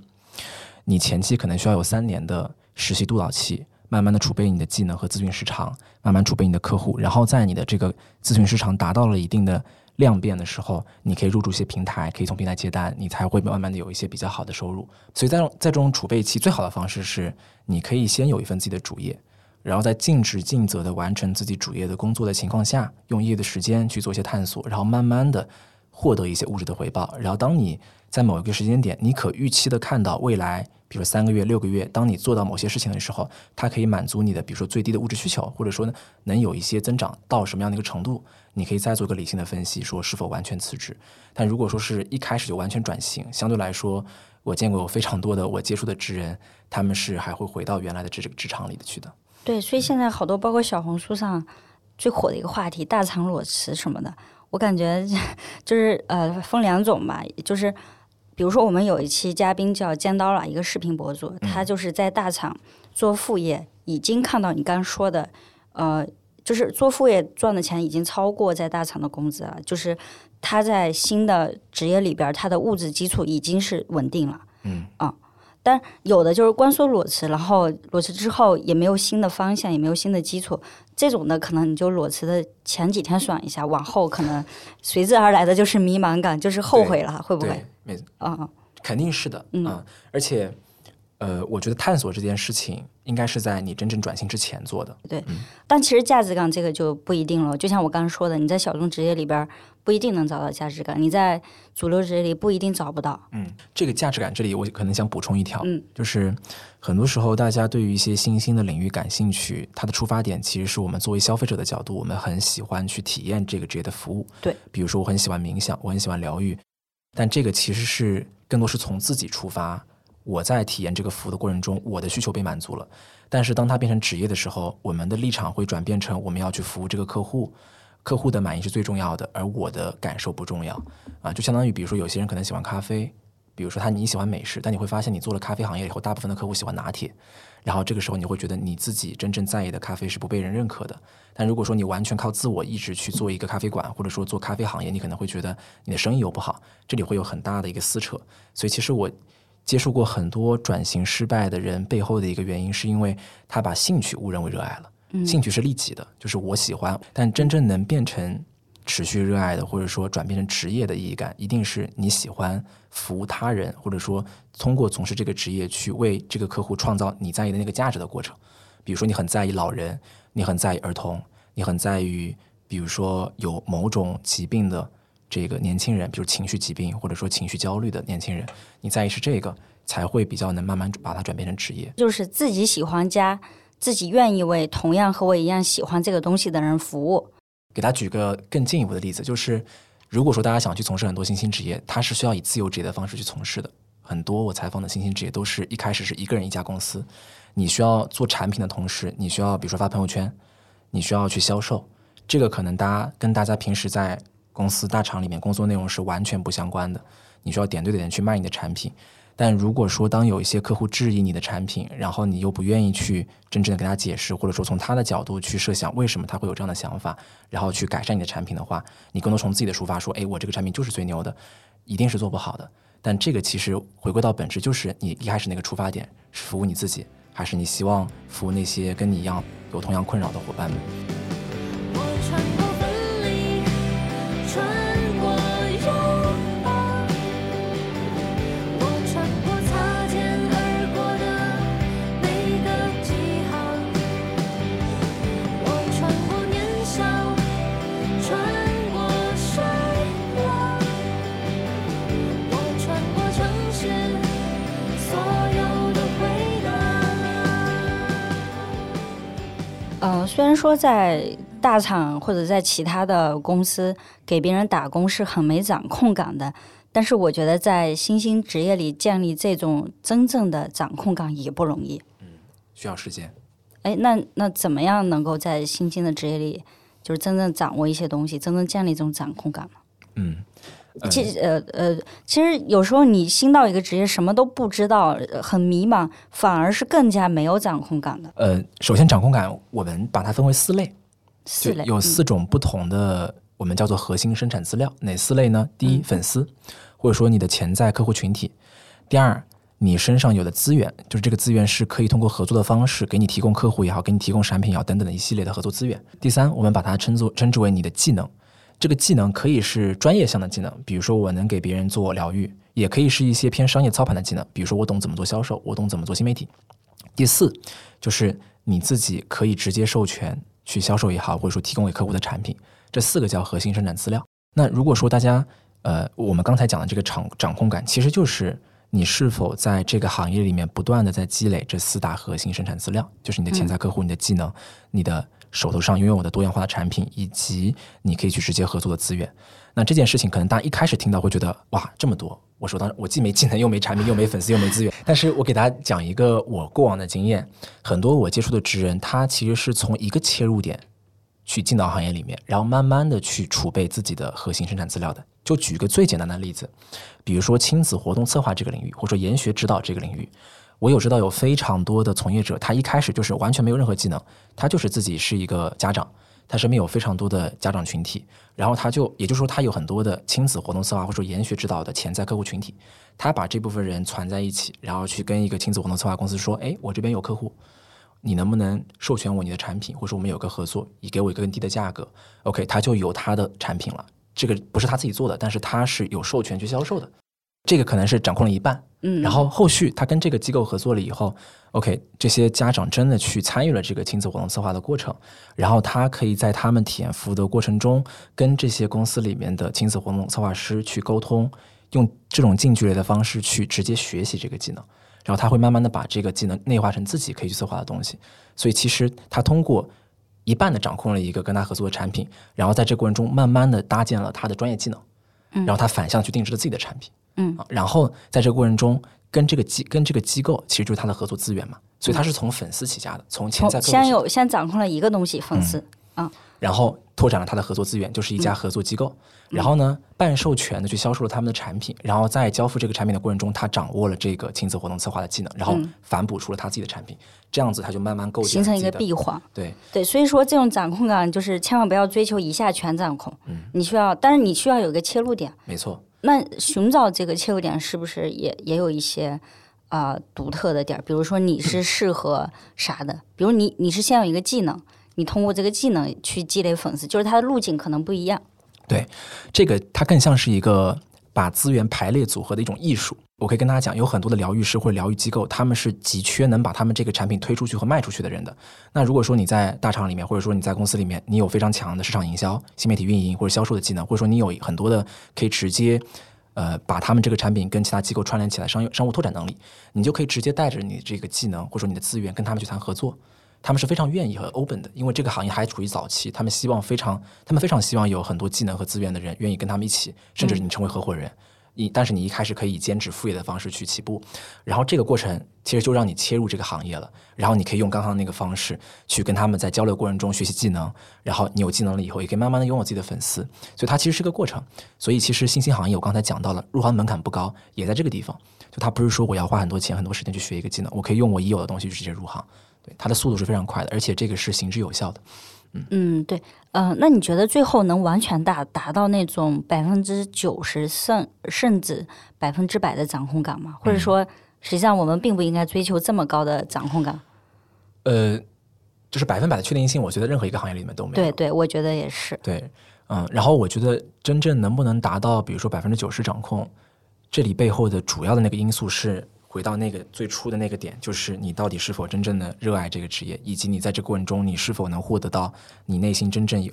你前期可能需要有三年的实习督导期，慢慢的储备你的技能和咨询时长，慢慢储备你的客户，然后在你的这个咨询时长达到了一定的量变的时候，你可以入驻一些平台，可以从平台接单，你才会慢慢的有一些比较好的收入。所以在在这种储备期，最好的方式是你可以先有一份自己的主业。然后在尽职尽责的完成自己主业的工作的情况下，用业余的时间去做一些探索，然后慢慢的获得一些物质的回报。然后当你在某一个时间点，你可预期的看到未来比如三个月、六个月，当你做到某些事情的时候，它可以满足你的，比如说最低的物质需求，或者说呢，能有一些增长到什么样的一个程度，你可以再做个理性的分析，说是否完全辞职。但如果说是一开始就完全转型，相对来说，我见过有非常多的我接触的职人，他们是还会回到原来的这个职场里的去的。对，所以现在好多包括小红书上最火的一个话题，大厂裸辞什么的，我感觉就是呃分两种吧，就是比如说我们有一期嘉宾叫尖刀了，一个视频博主，他就是在大厂做副业，已经看到你刚说的，呃，就是做副业赚的钱已经超过在大厂的工资了，就是他在新的职业里边，他的物质基础已经是稳定了，嗯啊。但有的就是光说裸辞，然后裸辞之后也没有新的方向，也没有新的基础，这种的可能你就裸辞的前几天爽一下，往后可能随之而来的就是迷茫感，就是后悔了，会不会？对，没啊、肯定是的，嗯啊，而且，呃，我觉得探索这件事情应该是在你真正转型之前做的。对但其实价值感这个就不一定了。就像我刚刚说的，你在小众职业里边不一定能找到价值感，你在主流职业里不一定找不到。嗯，这个价值感这里我可能想补充一条，嗯，就是很多时候大家对于一些新兴的领域感兴趣，它的出发点其实是我们作为消费者的角度，我们很喜欢去体验这个职业的服务。对，比如说我很喜欢冥想，我很喜欢疗愈，但这个其实是更多是从自己出发。我在体验这个服务的过程中，我的需求被满足了。但是当它变成职业的时候，我们的立场会转变成我们要去服务这个客户，客户的满意是最重要的，而我的感受不重要啊。就相当于比如说有些人可能喜欢咖啡，比如说他你喜欢美式，但你会发现你做了咖啡行业以后，大部分的客户喜欢拿铁，然后这个时候你会觉得你自己真正在意的咖啡是不被人认可的。但如果说你完全靠自我意志去做一个咖啡馆，或者说做咖啡行业，你可能会觉得你的生意又不好，这里会有很大的一个撕扯。所以其实我接触过很多转型失败的人背后的一个原因，是因为他把兴趣误认为热爱了。兴趣是利己的，就是我喜欢，但真正能变成持续热爱的，或者说转变成职业的意义感，一定是你喜欢服务他人，或者说通过从事这个职业去为这个客户创造你在意的那个价值的过程。比如说，你很在意老人，你很在意儿童，你很在意，比如说有某种疾病的这个年轻人，比如情绪疾病或者说情绪焦虑的年轻人，你在意是这个，才会比较能慢慢把它转变成职业。就是自己喜欢加自己愿意为同样和我一样喜欢这个东西的人服务。给大家举个更进一步的例子，就是如果说大家想去从事很多新兴职业，它是需要以自由职业的方式去从事的。很多我采访的新兴职业都是一开始是一个人一家公司，你需要做产品的同时，你需要比如说发朋友圈，你需要去销售，这个可能大家跟大家平时在公司大厂里面工作内容是完全不相关的，你需要点对点去卖你的产品。但如果说当有一些客户质疑你的产品，然后你又不愿意去真正的给他解释，或者说从他的角度去设想为什么他会有这样的想法，然后去改善你的产品的话，你更多从自己的出发说，哎，我这个产品就是最牛的，一定是做不好的。但这个其实回归到本质，就是你一开始那个出发点是服务你自己，还是你希望服务那些跟你一样有同样困扰的伙伴们？答。呃，虽然说在大厂或者在其他的公司给别人打工是很没掌控感的，但是我觉得在新兴职业里建立这种真正的掌控感也不容易。嗯需要时间。哎，那那怎么样能够在新兴的职业里，就是真正掌握一些东西，真正建立这种掌控感呢？嗯，呃其实呃呃，其实有时候你新到一个职业，什么都不知道，呃很迷茫，反而是更加没有掌控感的。呃，首先掌控感，我们把它分为四类，四类有四种不同的，我们叫做核心生产资料。哪四类呢？第一，嗯粉丝，或者说你的潜在客户群体；第二，你身上有的资源，就是这个资源是可以通过合作的方式给你提供客户也好，给你提供产品也好等等的一系列的合作资源。第三，我们把它称作称之为你的技能。这个技能可以是专业项的技能，比如说我能给别人做疗愈，也可以是一些偏商业操盘的技能，比如说我懂怎么做销售，我懂怎么做新媒体。第四，就是你自己可以直接授权去销售也好，或者说提供给客户的产品，这四个叫核心生产资料。那如果说大家呃，我们刚才讲的这个掌掌控感，其实就是你是否在这个行业里面不断的在积累这四大核心生产资料，就是你的潜在客户、你的技能、你的手头上拥有我的多样化的产品，以及你可以去直接合作的资源。那这件事情可能大家一开始听到会觉得哇这么多，我手当我既没技能又没产品又没粉丝又没资源。但是我给大家讲一个我过往的经验，很多我接触的职人，他其实是从一个切入点去进到行业里面，然后慢慢的去储备自己的核心生产资料的。就举一个最简单的例子，比如说亲子活动策划这个领域，或者说研学指导这个领域，我有知道有非常多的从业者，他一开始就是完全没有任何技能，他就是自己是一个家长，他身边有非常多的家长群体，然后他就也就是说他有很多的亲子活动策划或者说研学指导的潜在客户群体，他把这部分人攒在一起，然后去跟一个亲子活动策划公司说，哎，我这边有客户。你能不能授权我你的产品，或者说我们有个合作，你给我一个更低的价格，OK，他就有他的产品了。这个不是他自己做的，但是他是有授权去销售的，这个可能是掌控了一半。嗯，然后后续他跟这个机构合作了以后，OK，这些家长真的去参与了这个亲子活动策划的过程，然后他可以在他们体验服务的过程中，跟这些公司里面的亲子活动策划师去沟通，用这种近距离的方式去直接学习这个技能，然后他会慢慢的把这个技能内化成自己可以去策划的东西。所以其实他通过一半的掌控了一个跟他合作的产品，然后在这个过程中慢慢的搭建了他的专业技能，然后他反向去定制了自己的产品。嗯啊，然后在这个过程中，跟这个机跟这个机构其实就是他的合作资源嘛，所以他是从粉丝起家的，从潜在先有先掌控了一个东西，粉丝。然后拓展了他的合作资源，就是一家合作机构。然后呢，半授权的去销售了他们的产品，然后在交付这个产品的过程中，他掌握了这个亲子活动策划的技能，然后反哺出了他自己的产品。这样子他就慢慢构建形成一个闭环。对，对，所以说这种掌控感就是千万不要追求一下全掌控，嗯你需要，但是你需要有一个切入点。没错。那寻找这个切入点是不是也也有一些啊、呃独特的点儿？比如说你是 适合啥的？比如你你是先有一个技能，你通过这个技能去积累粉丝，就是它的路径可能不一样。对，这个它更像是一个把资源排列组合的一种艺术。我可以跟大家讲，有很多的疗愈师或者疗愈机构，他们是急缺能把他们这个产品推出去和卖出去的人的。那如果说你在大厂里面，或者说你在公司里面，你有非常强的市场营销、新媒体运营或者销售的技能，或者说你有很多的可以直接。呃，把他们这个产品跟其他机构串联起来，商业商务拓展能力，你就可以直接带着你这个技能或者说你的资源跟他们去谈合作。他们是非常愿意和 open 的，因为这个行业还处于早期，他们希望非常，他们非常希望有很多技能和资源的人愿意跟他们一起，甚至你成为合伙人。你但是你一开始可以以兼职副业的方式去起步，然后这个过程其实就让你切入这个行业了，然后你可以用刚刚那个方式去跟他们在交流过程中学习技能，然后你有技能了以后，也可以慢慢的拥有自己的粉丝，所以它其实是个过程。所以其实新兴行业我刚才讲到了，入行门槛不高，也在这个地方，就它不是说我要花很多钱很多时间去学一个技能，我可以用我已有的东西去直接入行，对它的速度是非常快的，而且这个是行之有效的。嗯，对，呃，那你觉得最后能完全达达到那种百分之九十甚甚至百分之百的掌控感吗？或者说，实际上我们并不应该追求这么高的掌控感？呃，就是百分百的确定性，我觉得任何一个行业里面都没有。对对，我觉得也是。对，嗯，然后我觉得真正能不能达到，比如说百分之九十掌控，这里背后的主要的那个因素是回到那个最初的那个点，就是你到底是否真正的热爱这个职业，以及你在这过程中你是否能获得到你内心真正有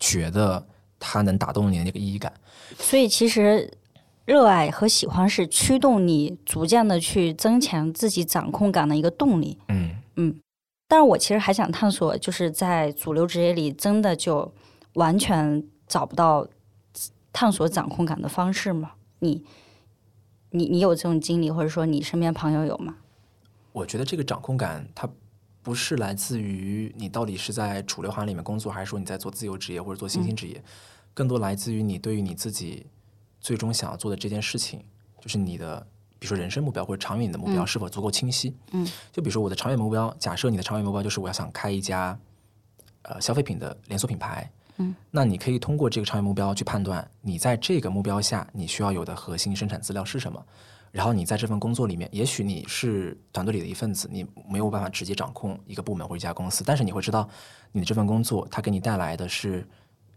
觉得它能打动你的那个意义感。所以其实热爱和喜欢是驱动你逐渐的去增强自己掌控感的一个动力。嗯嗯，但是我其实还想探索，就是在主流职业里，真的就完全找不到探索掌控感的方式吗？你，你，你有这种经历，或者说你身边朋友有吗？我觉得这个掌控感它。不是来自于你到底是在主流行业里面工作，还是说你在做自由职业或者做新兴职业，更多来自于你对于你自己最终想要做的这件事情，就是你的，比如说人生目标或者长远的目标是否足够清晰。嗯，就比如说我的长远目标，假设你的长远目标就是我要想开一家呃消费品的连锁品牌。嗯，那你可以通过这个长远目标去判断，你在这个目标下你需要有的核心生产资料是什么。然后你在这份工作里面，也许你是团队里的一份子，你没有办法直接掌控一个部门或一家公司，但是你会知道，你的这份工作它给你带来的是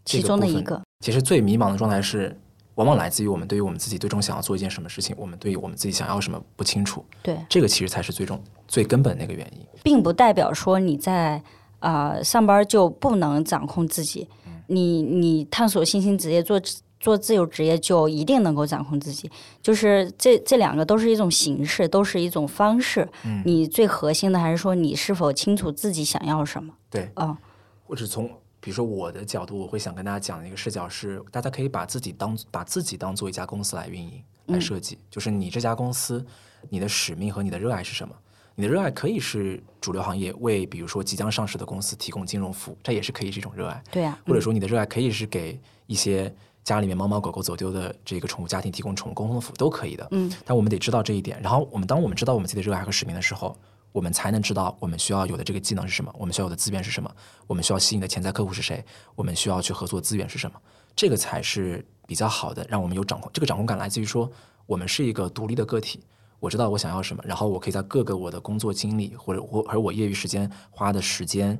其中的一个。其实最迷茫的状态是，往往来自于我们对于我们自己最终想要做一件什么事情，我们对于我们自己想要什么不清楚。对，这个其实才是最终最根本的那个原因，并不代表说你在啊、呃、上班就不能掌控自己。你你探索新兴职业做做自由职业就一定能够掌控自己，就是这这两个都是一种形式，都是一种方式。嗯你最核心的还是说你是否清楚自己想要什么？对，嗯或者从比如说我的角度，我会想跟大家讲的一个视角是，大家可以把自己当把自己当做一家公司来运营、来设计，就是你这家公司，你的使命和你的热爱是什么？你的热爱可以是主流行业，为比如说即将上市的公司提供金融服务，这也是可以是一种热爱。对呀、或者说你的热爱可以是给一些家里面猫猫狗狗走丢的这个宠物家庭提供宠物沟通服务，都可以的。嗯，但我们得知道这一点。然后我们当我们知道我们自己的热爱和使命的时候，我们才能知道我们需要有的这个技能是什么，我们需要有的资源是什么，我们需要吸引的潜在客户是谁，我们需要去合作的资源是什么。这个才是比较好的，让我们有掌控。这个掌控感来自于说，我们是一个独立的个体。我知道我想要什么，然后我可以在各个我的工作经历或者我而我业余时间花的时间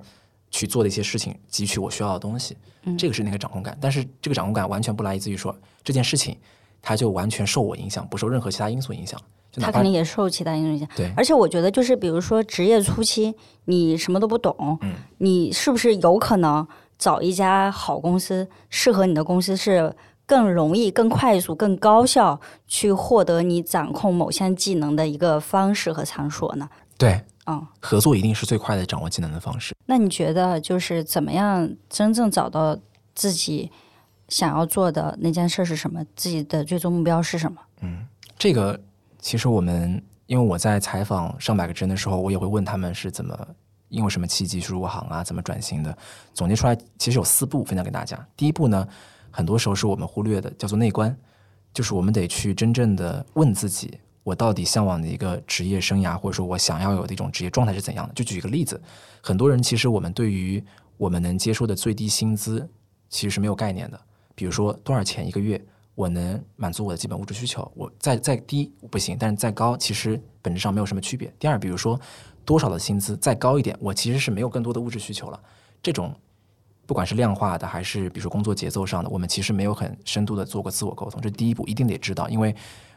去做的一些事情，汲取我需要的东西。这个是那个掌控感。但是这个掌控感完全不来自于说这件事情，它就完全受我影响，不受任何其他因素影响。他肯定也受其他因素影响。对而且我觉得，就是比如说职业初期，你什么都不懂，嗯你是不是有可能找一家好公司，适合你的公司是更容易、更快速、更高效去获得你掌控某项技能的一个方式和场所呢？对嗯，合作一定是最快的掌握技能的方式。那你觉得就是怎么样真正找到自己想要做的那件事是什么？自己的最终目标是什么？嗯这个其实我们，因为我在采访上百个人的时候，我也会问他们是怎么因为什么契机去入行啊，怎么转型的。总结出来其实有四步分享给大家。第一步呢，很多时候是我们忽略的，叫做内观，就是我们得去真正的问自己，我到底向往的一个职业生涯，或者说我想要有的一种职业状态是怎样的。就举一个例子，很多人其实我们对于我们能接受的最低薪资其实是没有概念的。比如说多少钱一个月，我能满足我的基本物质需求，我再再低不行，但是再高其实本质上没有什么区别。第二，比如说多少的薪资再高一点，我其实是没有更多的物质需求了。这种不管是量化的还是比如说工作节奏上的，我们其实没有很深度的做过自我沟通，这第一步，一定得知道，因为。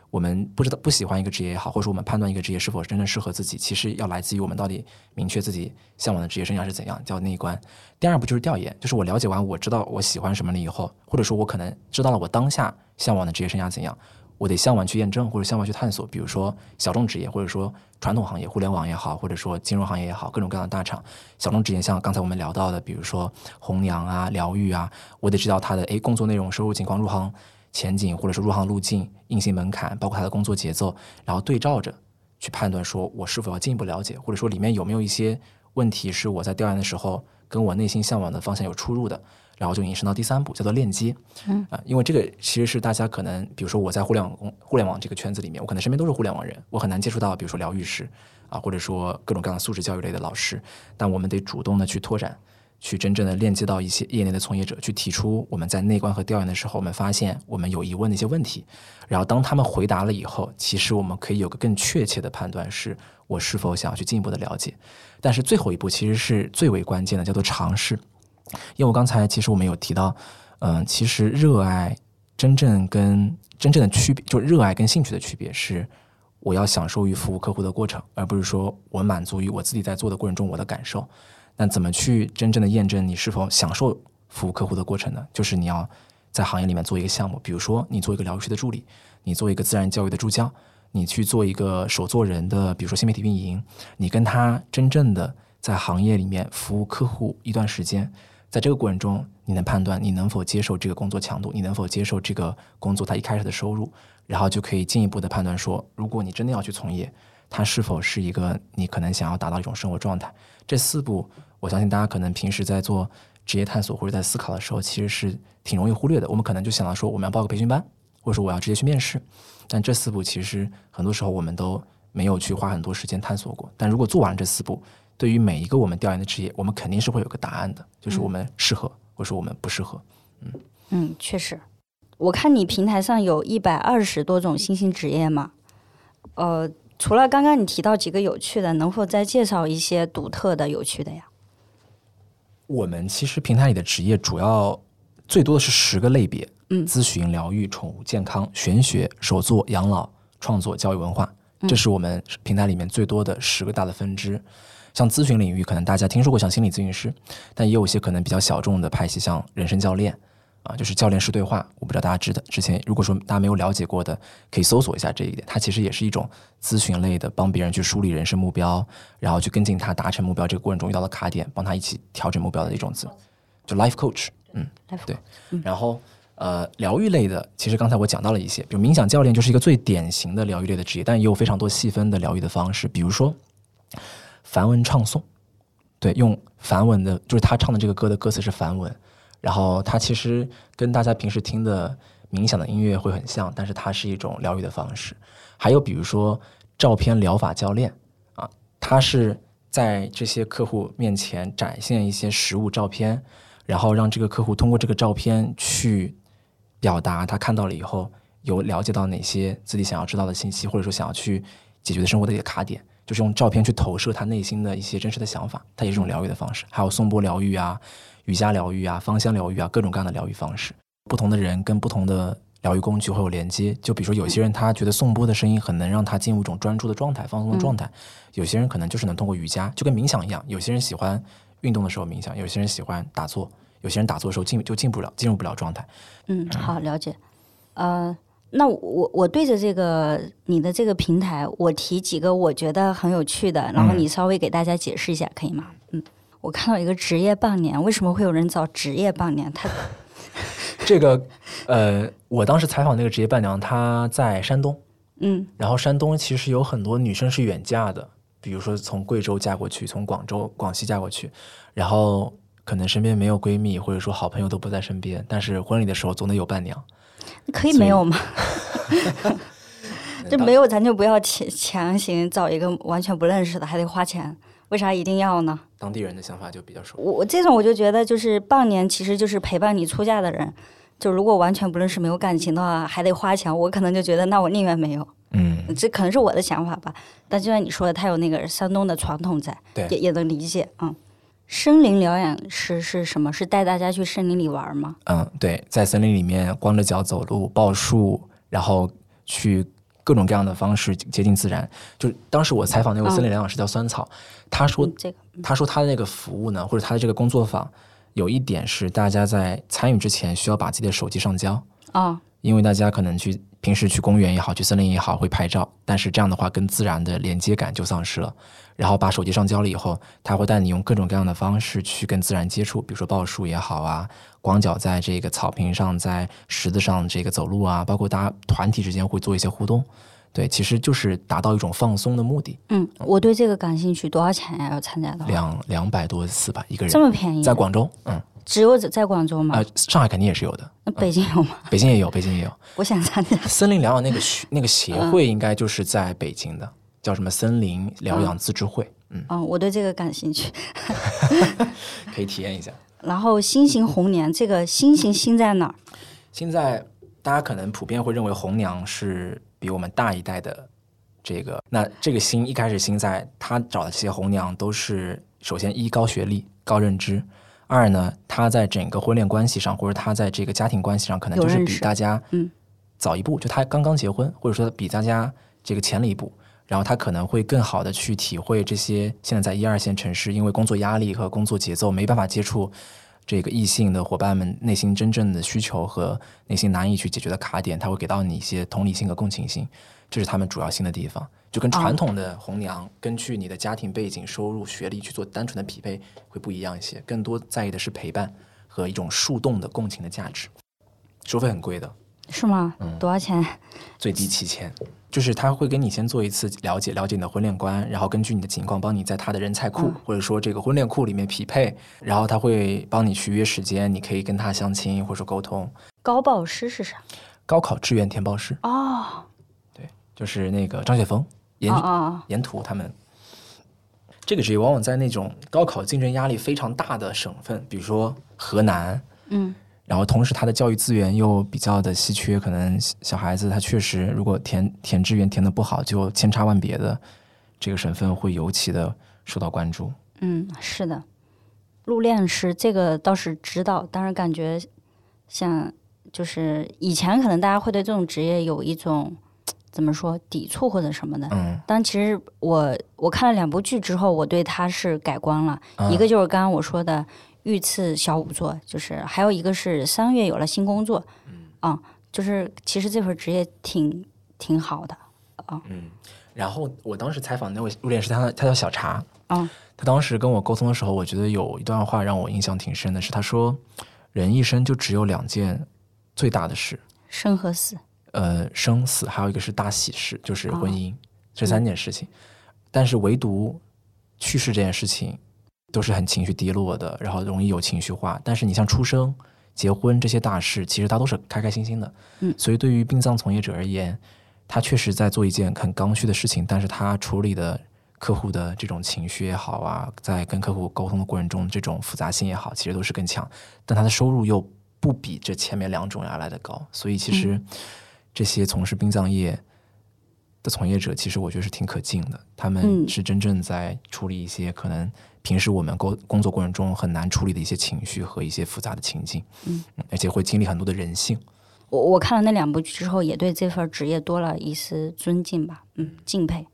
我们不知道不喜欢一个职业也好，或者说我们判断一个职业是否真正适合自己，其实要来自于我们到底明确自己向往的职业生涯是怎样，叫内观。第二步就是调研，就是我了解完我知道我喜欢什么了以后，或者说我可能知道了我当下向往的职业生涯怎样，我得向往去验证或者向往去探索。比如说小众职业，或者说传统行业，互联网也好，或者说金融行业也好，各种各样的大厂。小众职业像刚才我们聊到的，比如说红娘啊、疗愈啊，我得知道它的诶工作内容、收入情况、入行前景，或者说入行路径、硬性门槛，包括它的工作节奏，然后对照着去判断说我是否要进一步了解，或者说里面有没有一些问题是我在调研的时候跟我内心向往的方向有出入的，然后就引申到第三步，叫做链接。嗯啊、因为这个其实是大家可能，比如说我在互联网公互联网这个圈子里面，我可能身边都是互联网人，我很难接触到，比如说疗愈师啊，或者说各种各样的素质教育类的老师，但我们得主动的去拓展。去真正的链接到一些业内的从业者，去提出我们在内观和调研的时候，我们发现我们有疑问的一些问题，然后当他们回答了以后，其实我们可以有个更确切的判断，是我是否想要去进一步的了解。但是最后一步其实是最为关键的，叫做尝试。因为我刚才其实我们有提到，嗯、其实热爱真正跟真正的区别，就热爱跟兴趣的区别是，我要享受于服务客户的过程，而不是说我满足于我自己在做的过程中我的感受。那怎么去真正的验证你是否享受服务客户的过程呢？就是你要在行业里面做一个项目，比如说你做一个疗愈师的助理，你做一个自然教育的助教，你去做一个手作人的，比如说新媒体运营，你跟他真正的在行业里面服务客户一段时间，在这个过程中，你能判断你能否接受这个工作强度，你能否接受这个工作它一开始的收入，然后就可以进一步的判断说，如果你真的要去从业，它是否是一个你可能想要达到一种生活状态。这四步，我相信大家可能平时在做职业探索或者在思考的时候，其实是挺容易忽略的。我们可能就想到说，我们要报个培训班，或者说我要直接去面试，但这四步其实很多时候我们都没有去花很多时间探索过。但如果做完这四步，对于每一个我们调研的职业，我们肯定是会有个答案的，就是我们适合，或者说我们不适合。嗯嗯，确实，我看你平台上有一百二十多种新兴职业嘛，呃，除了刚刚你提到几个有趣的，能否再介绍一些独特的、有趣的呀？我们其实平台里的职业主要最多的是十个类别，嗯咨询、疗愈、宠物、健康、玄学、手作、养老、创作、教育文化，这是我们平台里面最多的十个大的分支。像咨询领域，可能大家听说过像心理咨询师，但也有一些可能比较小众的派系，像人生教练啊，就是教练式对话。我不知道大家知道之前，如果说大家没有了解过的，可以搜索一下这一点。它其实也是一种咨询类的，帮别人去梳理人生目标，然后去跟进他达成目标这个过程中遇到的卡点，帮他一起调整目标的一种咨，就 life coach。嗯，对。然后呃，疗愈类的，其实刚才我讲到了一些，比如冥想教练就是一个最典型的疗愈类的职业，但也有非常多细分的疗愈的方式，比如说梵文唱诵。对，用梵文的，就是他唱的这个歌的歌词是梵文，然后它其实跟大家平时听的冥想的音乐会很像，但是它是一种疗愈的方式。还有比如说照片疗法教练啊，他是在这些客户面前展现一些实物照片，然后让这个客户通过这个照片去表达他看到了以后有了解到哪些自己想要知道的信息，或者说想要去解决的生活的一个卡点。就是用照片去投射他内心的一些真实的想法，它也是一种疗愈的方式。还有颂钵疗愈啊、瑜伽疗愈啊、芳香疗愈啊，各种各样的疗愈方式。不同的人跟不同的疗愈工具会有连接。就比如说，有些人他觉得颂钵的声音很能让他进入一种专注的状态、放松的状态；有些人可能就是能通过瑜伽，就跟冥想一样。有些人喜欢运动的时候冥想，有些人喜欢打坐，有些人打坐的时候进就进不了、进入不了状态。嗯，好，了解。呃，那我我对着这个你的这个平台，我提几个我觉得很有趣的，然后你稍微给大家解释一下，可以吗？嗯，我看到一个职业半年，为什么会有人找职业半年？他 这个呃，我当时采访那个职业伴娘，她在山东，嗯然后山东其实有很多女生是远嫁的，比如说从贵州嫁过去，从广州、广西嫁过去，然后可能身边没有闺蜜或者说好朋友都不在身边，但是婚礼的时候总得有伴娘。可以没有吗？这没有咱就不要强强行找一个完全不认识的，还得花钱，为啥一定要呢？当地人的想法就比较熟。我我这种我就觉得就是半年其实就是陪伴你出嫁的人，就如果完全不认识没有感情的话，还得花钱，我可能就觉得那我宁愿没有。嗯，这可能是我的想法吧，但就像你说的，他有那个山东的传统在，对也也能理解啊、嗯。森林疗养师是什么？是带大家去森林里玩吗？嗯，对，在森林里面光着脚走路、抱树，然后去各种各样的方式接近自然。就是当时我采访那位森林疗养师叫酸草，他说嗯、这个他说他的那个服务呢，或者他的这个工作坊，有一点是大家在参与之前需要把自己的手机上交，哦，因为大家可能去平时去公园也好，去森林也好会拍照，但是这样的话跟自然的连接感就丧失了。然后把手机上交了以后，他会带你用各种各样的方式去跟自然接触，比如说抱树也好啊，光脚在这个草坪上、在石子上这个走路啊，包括大家团体之间会做一些互动。对，其实就是达到一种放松的目的。嗯，我对这个感兴趣，多少钱呀？要参加的话，两两百多次吧，一个人这。么便宜？在广州，嗯，只有在广州吗？呃，上海肯定也是有的，那北京有吗？北京也有，北京也有。我想参加。森林疗养那个学那个协会应该就是在北京的，叫什么森林疗养自治会，嗯，嗯，我对这个感兴趣。可以体验一下。然后新型红娘，这个新型新在哪儿？现在大家可能普遍会认为红娘是比我们大一代的这个，那这个新一开始新在他找的这些红娘都是首先一高学历、高认知，二呢他在整个婚恋关系上或者他在这个家庭关系上可能就是比大家嗯早一步，就他刚刚结婚，或者说比大家这个前了一步。然后他可能会更好的去体会这些现在在一二线城市，因为工作压力和工作节奏没办法接触这个异性的伙伴们内心真正的需求和内心难以去解决的卡点，他会给到你一些同理心和共情心，这是他们主要新的地方。就跟传统的红娘根据你的家庭背景、收入、学历去做单纯的匹配会不一样一些，更多在意的是陪伴和一种树洞的共情的价值。收费很贵的，是吗？嗯多少钱？最低七千，就是他会跟你先做一次了解，了解你的婚恋观，然后根据你的情况帮你在他的人才库、嗯或者说这个婚恋库里面匹配，然后他会帮你去约时间，你可以跟他相亲或者说沟通。高报师是啥？高考志愿填报师哦对就是那个张雪峰、沿哦哦，沿途他们。这个职业往往在那种高考竞争压力非常大的省份，比如说河南，嗯然后同时他的教育资源又比较的稀缺，可能小小孩子他确实如果填填志愿填的不好，就千差万别的，这个省份会尤其的受到关注。嗯，是的。入殓师这个倒是知道，但是感觉像就是以前可能大家会对这种职业有一种怎么说抵触或者什么的。嗯，但其实我我看了两部剧之后，我对他是改观了。啊一个就是刚刚我说的《遇刺小仵作，就是还有一个是三月有了新工作，嗯，就是其实这份职业挺挺好的，嗯然后我当时采访那位入殓师，他他叫小茶，嗯他当时跟我沟通的时候，我觉得有一段话让我印象挺深的，是他说，人一生就只有两件最大的事，生和死，呃，生死，还有一个是大喜事，就是婚姻，这三件事情。但是唯独去世这件事情，都是很情绪低落的，然后容易有情绪化。但是你像出生、结婚这些大事，其实他都是开开心心的。嗯所以对于殡葬从业者而言，他确实在做一件很刚需的事情，但是他处理的客户的这种情绪也好啊，在跟客户沟通的过程中，这种复杂性也好，其实都是更强。但他的收入又不比这前面两种要来的高，所以其实这些从事殡葬业的从业者，其实我觉得是挺可敬的。他们嗯是真正在处理一些可能平时我们工工作过程中很难处理的一些情绪和一些复杂的情境，嗯，而且会经历很多的人性。我我看了那两部剧之后，也对这份职业多了一丝尊敬吧，嗯，敬佩。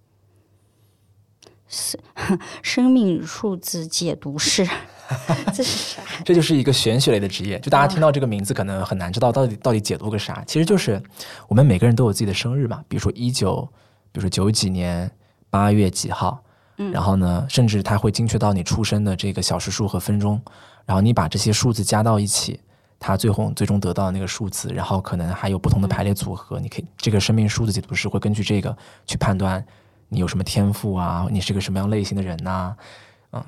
生 生命数字解读师，这是啥？这就是一个玄学类的职业，就大家听到这个名字可能很难知道到底到底解读个啥。其实就是我们每个人都有自己的生日嘛，比如说一九，比如说九几年八月几号，嗯然后呢，甚至它会精确到你出生的这个小时数和分钟，然后你把这些数字加到一起，它最后最终得到的那个数字，然后可能还有不同的排列组合，你可以这个生命数字解读师会根据这个去判断你有什么天赋啊，你是个什么样类型的人呐、嗯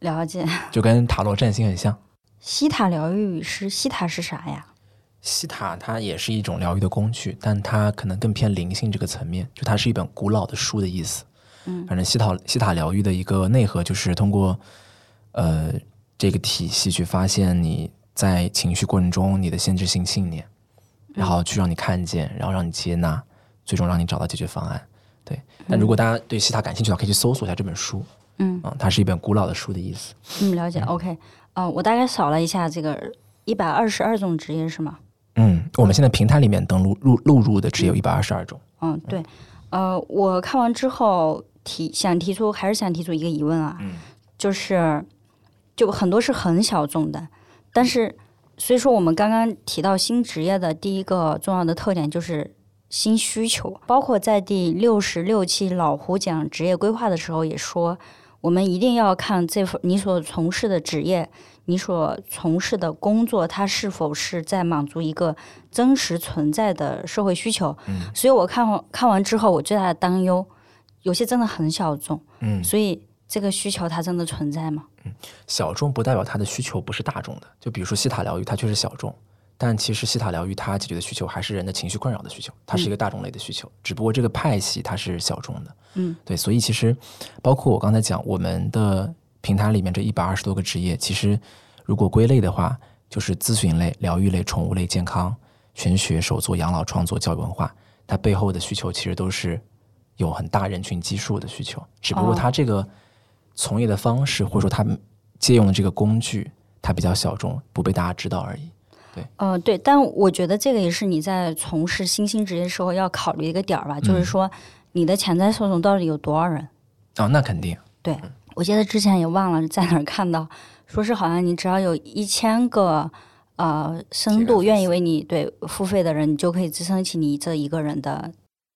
了解。就跟塔罗占星很像。西塔疗愈师，西塔是啥呀？西塔它也是一种疗愈的工具，但它可能更偏灵性这个层面，就它是一本古老的书的意思。嗯反正西塔西塔疗愈的一个内核就是通过呃这个体系去发现你在情绪过程中你的限制性信念，然后去让你看见，然后让你接纳，最终让你找到解决方案。对，但如果大家对西塔感兴趣的话，可以去搜索一下这本书。嗯嗯，它是一本古老的书的意思。嗯，了解。OK，呃，我大概扫了一下这个一百二十二种职业是吗？嗯，我们现在平台里面登录录录入的只有一百二十二种。嗯，对。呃，我看完之后提想提出，还是想提出一个疑问啊，嗯就是就很多是很小众的，但是所以说我们刚刚提到新职业的第一个重要的特点就是新需求，包括在第六十六期老胡讲职业规划的时候也说，我们一定要看这份你所从事的职业。你所从事的工作，它是否是在满足一个真实存在的社会需求？嗯所以我看完看完之后，我最大的担忧，有些真的很小众，嗯，所以这个需求它真的存在吗？嗯小众不代表它的需求不是大众的。就比如说西塔疗愈，它确实小众，但其实西塔疗愈它解决的需求还是人的情绪困扰的需求，它是一个大众类的需求，只不过这个派系它是小众的。嗯，对，所以其实包括我刚才讲，我们的平台里面这一百二十多个职业，其实如果归类的话，就是咨询类、疗愈类、宠物类、健康、玄学、手作、养老、创作、教育文化，它背后的需求其实都是有很大人群基数的需求，只不过哦它这个从业的方式，或者说他们借用的这个工具，它比较小众，不被大家知道而已。对呃，对，但我觉得这个也是你在从事新兴职业时候要考虑一个点儿吧，就是说你的潜在受众到底有多少人？哦，那肯定，对，我记得之前也忘了在哪儿看到，说是好像你只要有一千个呃深度愿意为你对付费的人，你就可以支撑起你这一个人的，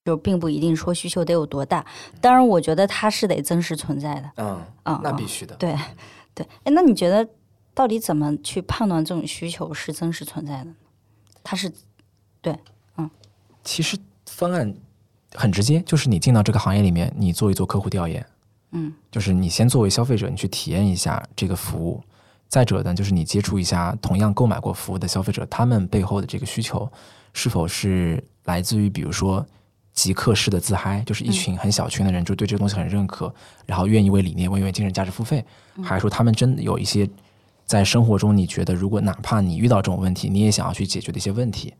就并不一定说需求得有多大。当然，我觉得它是得真实存在的。嗯，嗯，嗯那必须的。对对。哎，那你觉得到底怎么去判断这种需求是真实存在的？它是对，嗯其实方案很直接，就是你进到这个行业里面，你做一做客户调研，嗯，就是你先作为消费者，你去体验一下这个服务。再者呢，就是你接触一下同样购买过服务的消费者，他们背后的这个需求是否是来自于，比如说极客式的自嗨，就是一群很小群的人就对这个东西很认可，然后愿意为理念、为精神价值付费，还是说他们真的有一些在生活中你觉得，如果哪怕你遇到这种问题，你也想要去解决的一些问题，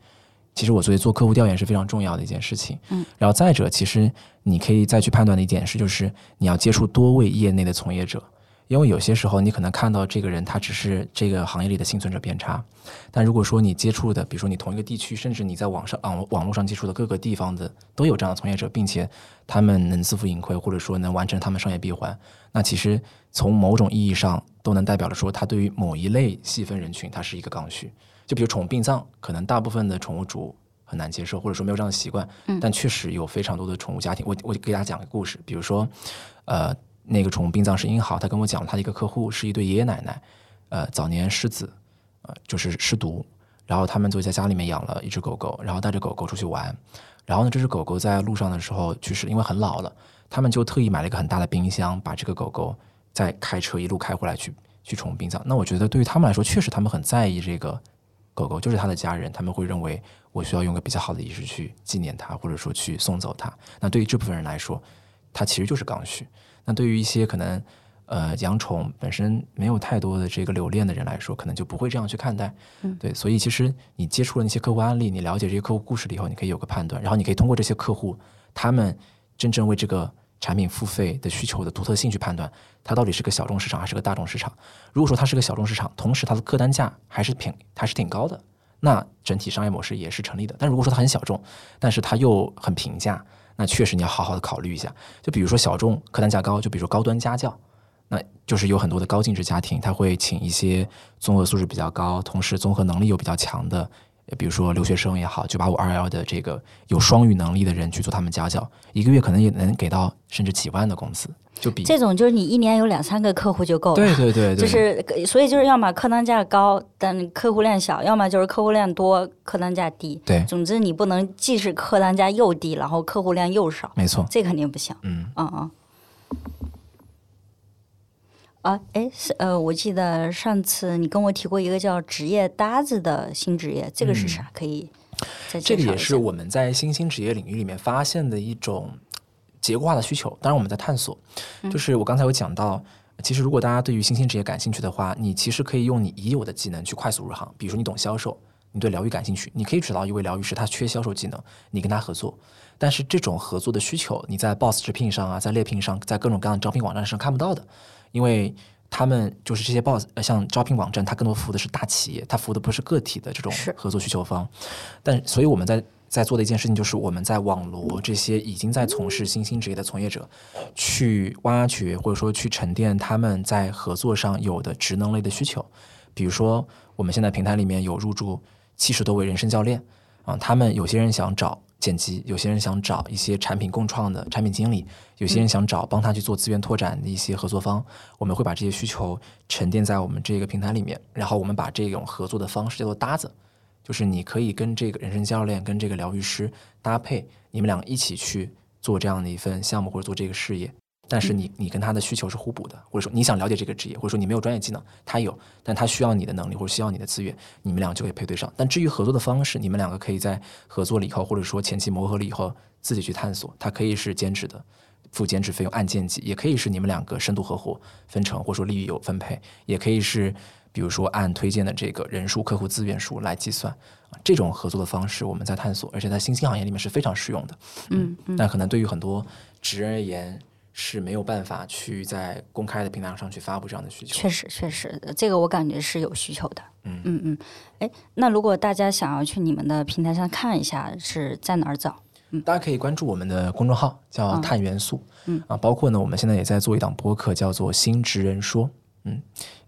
其实我觉得做客户调研是非常重要的一件事情。嗯，然后再者，其实你可以再去判断的一点是，就是你要接触多位业内的从业者，因为有些时候你可能看到这个人他只是这个行业里的幸存者偏差，但如果说你接触的，比如说你同一个地区，甚至你在网上网网络上接触的各个地方的都有这样的从业者，并且他们能自负盈亏，或者说能完成他们商业闭环，那其实从某种意义上，都能代表着说他对于某一类细分人群，它是一个刚需。就比如宠物殡葬，可能大部分的宠物主很难接受，或者说没有这样的习惯。嗯但确实有非常多的宠物家庭。我我给大家讲个故事，比如说，呃，那个宠物殡葬是英豪，他跟我讲，他的一个客户是一对爷爷奶奶，呃，早年失子，呃，就是失独，然后他们就在家里面养了一只狗狗，然后带着狗狗出去玩，然后呢，这只狗狗在路上的时候去世，因为很老了，他们就特意买了一个很大的冰箱，把这个狗狗再开车一路开回来去去宠物殡葬。那我觉得对于他们来说，确实他们很在意这个狗狗，就是他的家人，他们会认为我需要用个比较好的仪式去纪念它，或者说去送走它。那对于这部分人来说，它其实就是刚需。那对于一些可能呃养宠本身没有太多的这个留恋的人来说，可能就不会这样去看待。嗯对，所以其实你接触了那些客户案例，你了解这些客户故事了以后，你可以有个判断，然后你可以通过这些客户他们真正为这个产品付费的需求的独特性去判断，它到底是个小众市场还是个大众市场。如果说它是个小众市场，同时它的客单价还是挺还是挺高的，那整体商业模式也是成立的。但如果说它很小众，但是它又很平价，那确实你要好好的考虑一下。就比如说小众客单价高，就比如说高端家教，那就是有很多的高净值家庭，他会请一些综合素质比较高，同时综合能力又比较强的，比如说留学生也好，九八五二幺的这个有双语能力的人去做他们家教，一个月可能也能给到甚至几万的工资，就比这种就是你一年有两三个客户就够了。对对对对，就是呃所以就是要么客单价高，但客户量小；要么就是客户量多，客单价低。对，总之你不能既是客单价又低，然后客户量又少，没错，这肯定不行。嗯。嗯嗯。啊，哎，是呃，我记得上次你跟我提过一个叫职业搭子的新职业，这个是啥？可以这个也是我们在新兴职业领域里面发现的一种结构化的需求。当然，我们在探索。就是我刚才有讲到，其实如果大家对于新兴职业感兴趣的话，你其实可以用你已有的技能去快速入行。比如说，你懂销售，你对疗愈感兴趣，你可以找到一位疗愈师，他缺销售技能，你跟他合作。但是这种合作的需求，你在 Boss 直聘上啊，在猎聘上，在各种各样的招聘网站上看不到的，因为他们就是这些 Boss，呃像招聘网站，它更多服务的是大企业，它服务的不是个体的这种合作需求方。但所以我们在在做的一件事情，就是我们在网罗这些已经在从事新兴职业的从业者，去挖掘或者说去沉淀他们在合作上有的职能类的需求。比如说，我们现在平台里面有入驻七十多位人生教练啊，他们有些人想找剪辑，有些人想找一些产品共创的产品经理，有些人想找帮他去做资源拓展的一些合作方。我们会把这些需求沉淀在我们这个平台里面，然后我们把这种合作的方式叫做搭子。就是你可以跟这个人生教练、跟这个疗愈师搭配，你们俩一起去做这样的一份项目或者做这个事业。但是你你跟他的需求是互补的，或者说你想了解这个职业，或者说你没有专业技能，他有，但他需要你的能力或者需要你的资源，你们俩就可以配对上。但至于合作的方式，你们两个可以在合作了以后，或者说前期磨合了以后自己去探索。它可以是兼职的，付兼职费用按件计，也可以是你们两个深度合伙分成，或者说利益有分配，也可以是比如说按推荐的这个人数、客户资源数来计算。啊这种合作的方式我们在探索，而且在新兴行业里面是非常适用的。嗯嗯可能对于很多职人而言是没有办法去在公开的平台上去发布这样的需求。确实确实，这个我感觉是有需求的。嗯嗯嗯，哎，那如果大家想要去你们的平台上看一下，是在哪儿找？大家可以关注我们的公众号，叫嗯碳元素。嗯啊，包括呢，我们现在也在做一档播客，叫做《新职人说》。嗯，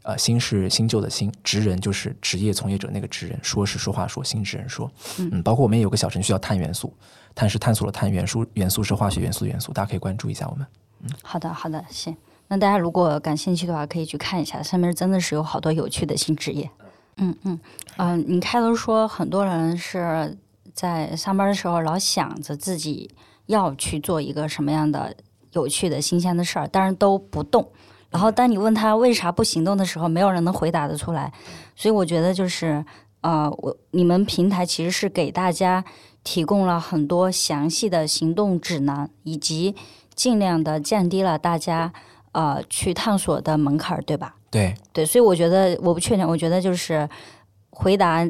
呃，新是新旧的新，职人就是职业从业者那个职人，说是说话说，新职人说。嗯，包括我们也有个小程序叫碳元素，碳是探索了碳，元素元素是化学元素的元素，大家可以关注一下我们。嗯好的好的，行。那大家如果感兴趣的话，可以去看一下，上面真的是有好多有趣的新职业。嗯嗯嗯、你开头说很多人是在上班的时候老想着自己要去做一个什么样的有趣的新鲜的事儿，但是都不动。然后当你问他为啥不行动的时候，没有人能回答得出来。所以我觉得就是呃，我你们平台其实是给大家提供了很多详细的行动指南，以及尽量的降低了大家呃去探索的门槛儿，对吧？对，对，所以我觉得我不确定，我觉得就是回答，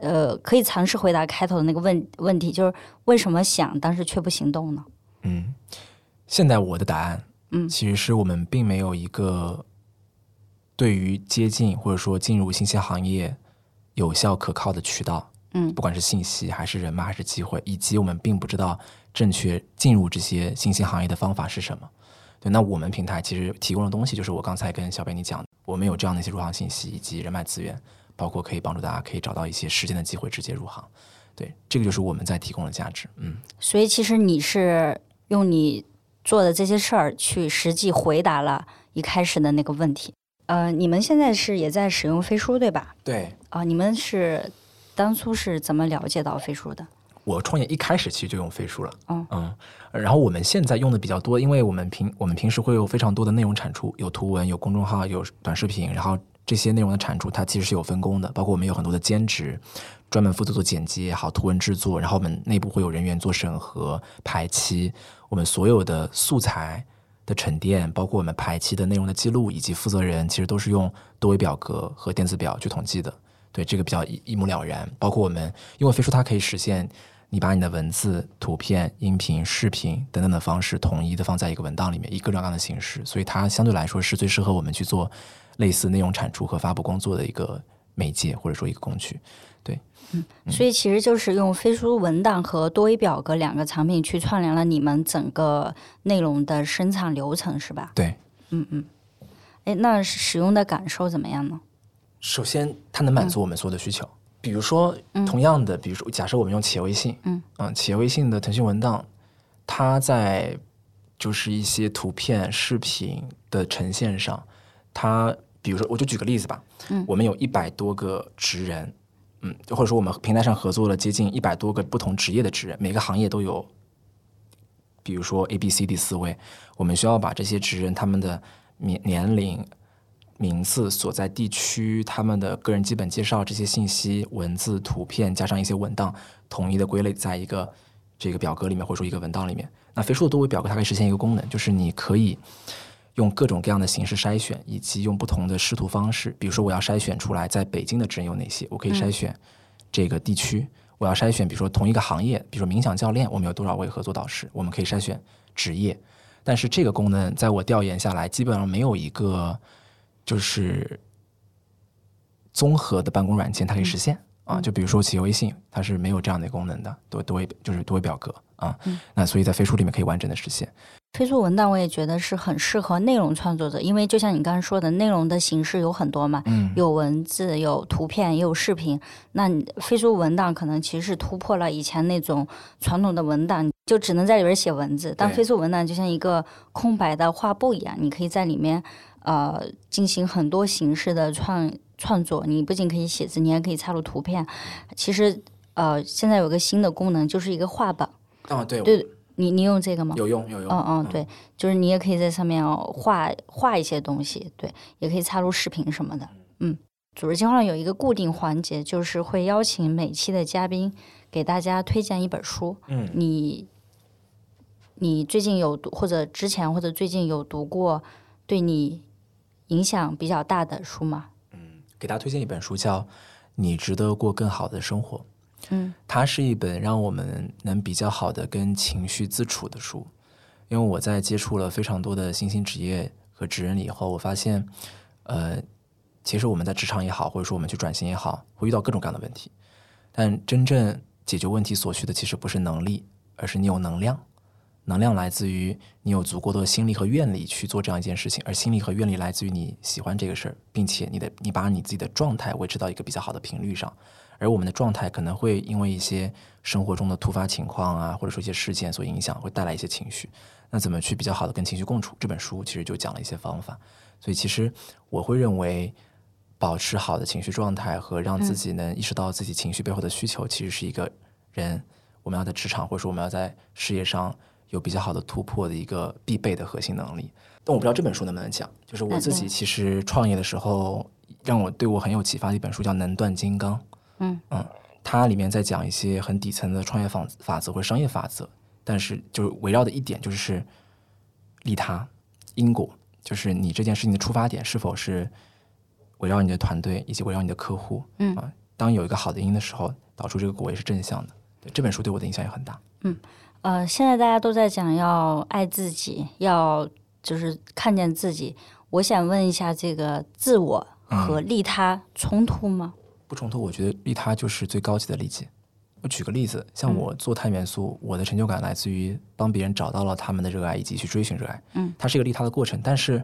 呃，可以尝试回答开头的那个问问题，就是为什么想但是却不行动呢？嗯，现在我的答案，嗯其实是我们并没有一个对于接近或者说进入信息行业有效可靠的渠道，嗯不管是信息还是人脉还是机会，以及我们并不知道正确进入这些信息行业的方法是什么。对，那我们平台其实提供的东西就是我刚才跟小贝你讲的，我们有这样的一些入行信息以及人脉资源，包括可以帮助大家可以找到一些实践的机会，直接入行。对，这个就是我们在提供的价值。嗯，所以其实你是用你做的这些事儿去实际回答了一开始的那个问题。呃，你们现在是也在使用飞书对吧？对啊、你们是当初是怎么了解到飞书的？我创业一开始其实就用飞书了。嗯嗯，然后我们现在用的比较多，因为我们平我们平时会有非常多的内容产出，有图文，有公众号，有短视频，然后这些内容的产出它其实是有分工的，包括我们有很多的兼职，专门负责做剪辑也好，图文制作，然后我们内部会有人员做审核、排期，我们所有的素材的沉淀，包括我们排期的内容的记录，以及负责人其实都是用多维表格和电子表去统计的。对，这个比较一一目了然。包括我们，因为飞书它可以实现你把你的文字、图片、音频、视频等等的方式统一的放在一个文档里面，以各种各样的形式，所以它相对来说是最适合我们去做类似内容产出和发布工作的一个媒介或者说一个工具。对，嗯所以其实就是用飞书文档和多维表格两个产品去串联了你们整个内容的生产流程，是吧？对，嗯嗯。哎，那使用的感受怎么样呢？首先它能满足我们所有的需求。比如说，同样的，比如说，假设我们用企业微信，嗯。企业微信的腾讯文档，它在就是一些图片、视频的呈现上，它比如说，我就举个例子吧，嗯。我们有一百多个职人，嗯，或者说我们平台上合作了接近一百多个不同职业的职人，每个行业都有，比如说 A、B、C、D 四位，我们需要把这些职人他们的年年龄、名字、所在地区、他们的个人基本介绍这些信息、文字、图片加上一些文档，统一的归类在一个这个表格里面，或者说一个文档里面。那飞书的多维表格它可以实现一个功能，就是你可以用各种各样的形式筛选，以及用不同的视图方式。比如说，我要筛选出来在北京的职人有哪些，我可以筛选这个地区。我要筛选，比如说同一个行业，比如说冥想教练，我们有多少位合作导师，我们可以筛选职业。但是这个功能在我调研下来，基本上没有一个就是综合的办公软件它可以实现。啊，就比如说企业微信，它是没有这样的功能的，多多维就是多维表格啊，那所以在飞书里面可以完整的实现。飞书文档我也觉得是很适合内容创作者，因为就像你刚刚说的，内容的形式有很多嘛，嗯，有文字、有图片、也有视频。那你飞书文档可能其实是突破了以前那种传统的文档，就只能在里边写文字。但飞书文档就像一个空白的画布一样，你可以在里面呃进行很多形式的创创作。你不仅可以写字，你还可以插入图片。其实呃，现在有个新的功能，就是一个画板。哦，对，对你你用这个吗？有用有用。嗯嗯，对，就是你也可以在上面哦画画一些东西，对，也可以插入视频什么的。嗯，组织计划上有一个固定环节，就是会邀请每期的嘉宾给大家推荐一本书。嗯你你最近有读，或者之前或者最近有读过对你影响比较大的书吗？嗯给大家推荐一本书，叫《你值得过更好的生活》。嗯，它是一本让我们能比较好的跟情绪自处的书。因为我在接触了非常多的新兴职业和职人以后，我发现，呃，其实我们在职场也好，或者说我们去转型也好，会遇到各种各样的问题。但真正解决问题所需的，其实不是能力，而是你有能量。能量来自于你有足够多的心力和愿力去做这样一件事情，而心力和愿力来自于你喜欢这个事儿，并且你的你把你自己的状态维持到一个比较好的频率上。而我们的状态可能会因为一些生活中的突发情况啊，或者说一些事件所影响，会带来一些情绪。那怎么去比较好的跟情绪共处？这本书其实就讲了一些方法。所以其实我会认为，保持好的情绪状态和让自己能意识到自己情绪背后的需求，其实是一个人我们要在职场或者说我们要在事业上有比较好的突破的一个必备的核心能力。但我不知道这本书能不能讲，就是我自己其实创业的时候，让我对我很有启发的一本书叫《能断金刚》。嗯嗯，它里面在讲一些很底层的创业法法则或商业法则，但是就是围绕的一点就是利他因果，就是你这件事情的出发点是否是围绕你的团队以及围绕你的客户。嗯啊，当有一个好的因的时候，导出这个果也是正向的。对这本书对我的影响也很大。呃，现在大家都在讲要爱自己，要就是看见自己。我想问一下，这个自我和利他冲突吗？不冲突，我觉得利他就是最高级的利己。我举个例子，像嗯我做碳元素，我的成就感来自于帮别人找到了他们的热爱以及去追寻热爱。嗯，它是一个利他的过程。但是，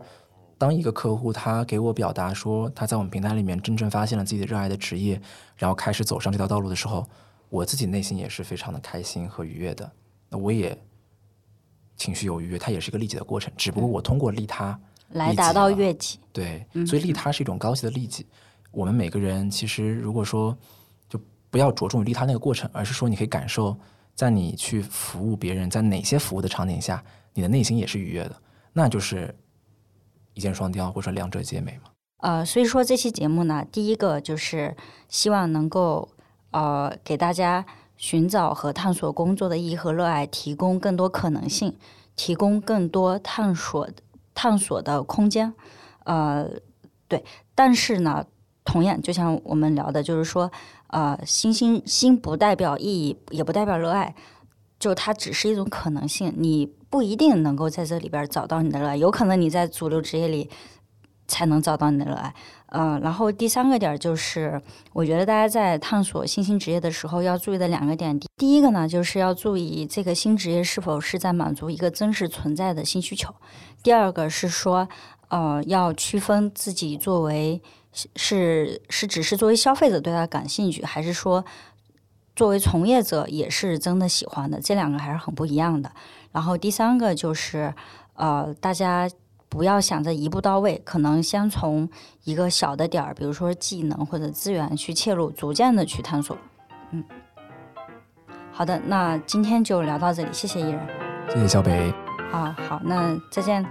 当一个客户他给我表达说他在我们平台里面真正发现了自己的热爱的职业，然后开始走上这条道路的时候，我自己内心也是非常的开心和愉悦的。那我也情绪有愉悦，它也是一个利己的过程，只不过我通过利他。来达到悦己。对，嗯所以利他是一种高级的利己。我们每个人其实如果说就不要着重于利他那个过程，而是说你可以感受，在你去服务别人，在哪些服务的场景下，你的内心也是愉悦的，那就是一箭双雕或者说两者皆美嘛。呃，所以说这期节目呢，第一个就是希望能够呃给大家寻找和探索工作的意义和热爱提供更多可能性，提供更多探索探索的空间。呃，对，但是呢，同样就像我们聊的，就是说，呃，新新新不代表意义，也不代表热爱，就它只是一种可能性，你不一定能够在这里边找到你的热爱，有可能你在主流职业里才能找到你的热爱。呃，然后第三个点就是，我觉得大家在探索新兴职业的时候要注意的两个点。第第一个呢，就是要注意这个新职业是否是在满足一个真实存在的新需求。第二个是说，呃，要区分自己作为是是只是作为消费者对它感兴趣，还是说作为从业者也是真的喜欢的，这两个还是很不一样的。然后第三个就是，呃，大家不要想着一步到位，可能先从一个小的点儿，比如说技能或者资源去切入，逐渐的去探索。嗯，好的，那今天就聊到这里，谢谢伊人。谢谢小北，啊，好，那再见，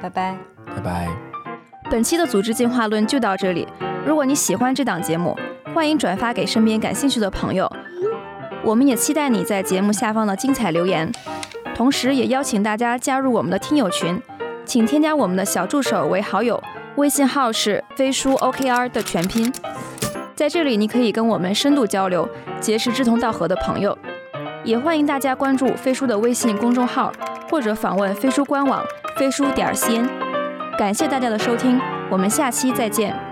拜拜。拜拜。本期的组织进化论就到这里。如果你喜欢这档节目，欢迎转发给身边感兴趣的朋友。我们也期待你在节目下方的精彩留言，同时也邀请大家加入我们的听友群，请添加我们的小助手为好友，微信号是飞书 OKR 的全拼。在这里，你可以跟我们深度交流，结识志同道合的朋友。也欢迎大家关注飞书的微信公众号，或者访问飞书官网飞书点 cn。感谢大家的收听，我们下期再见。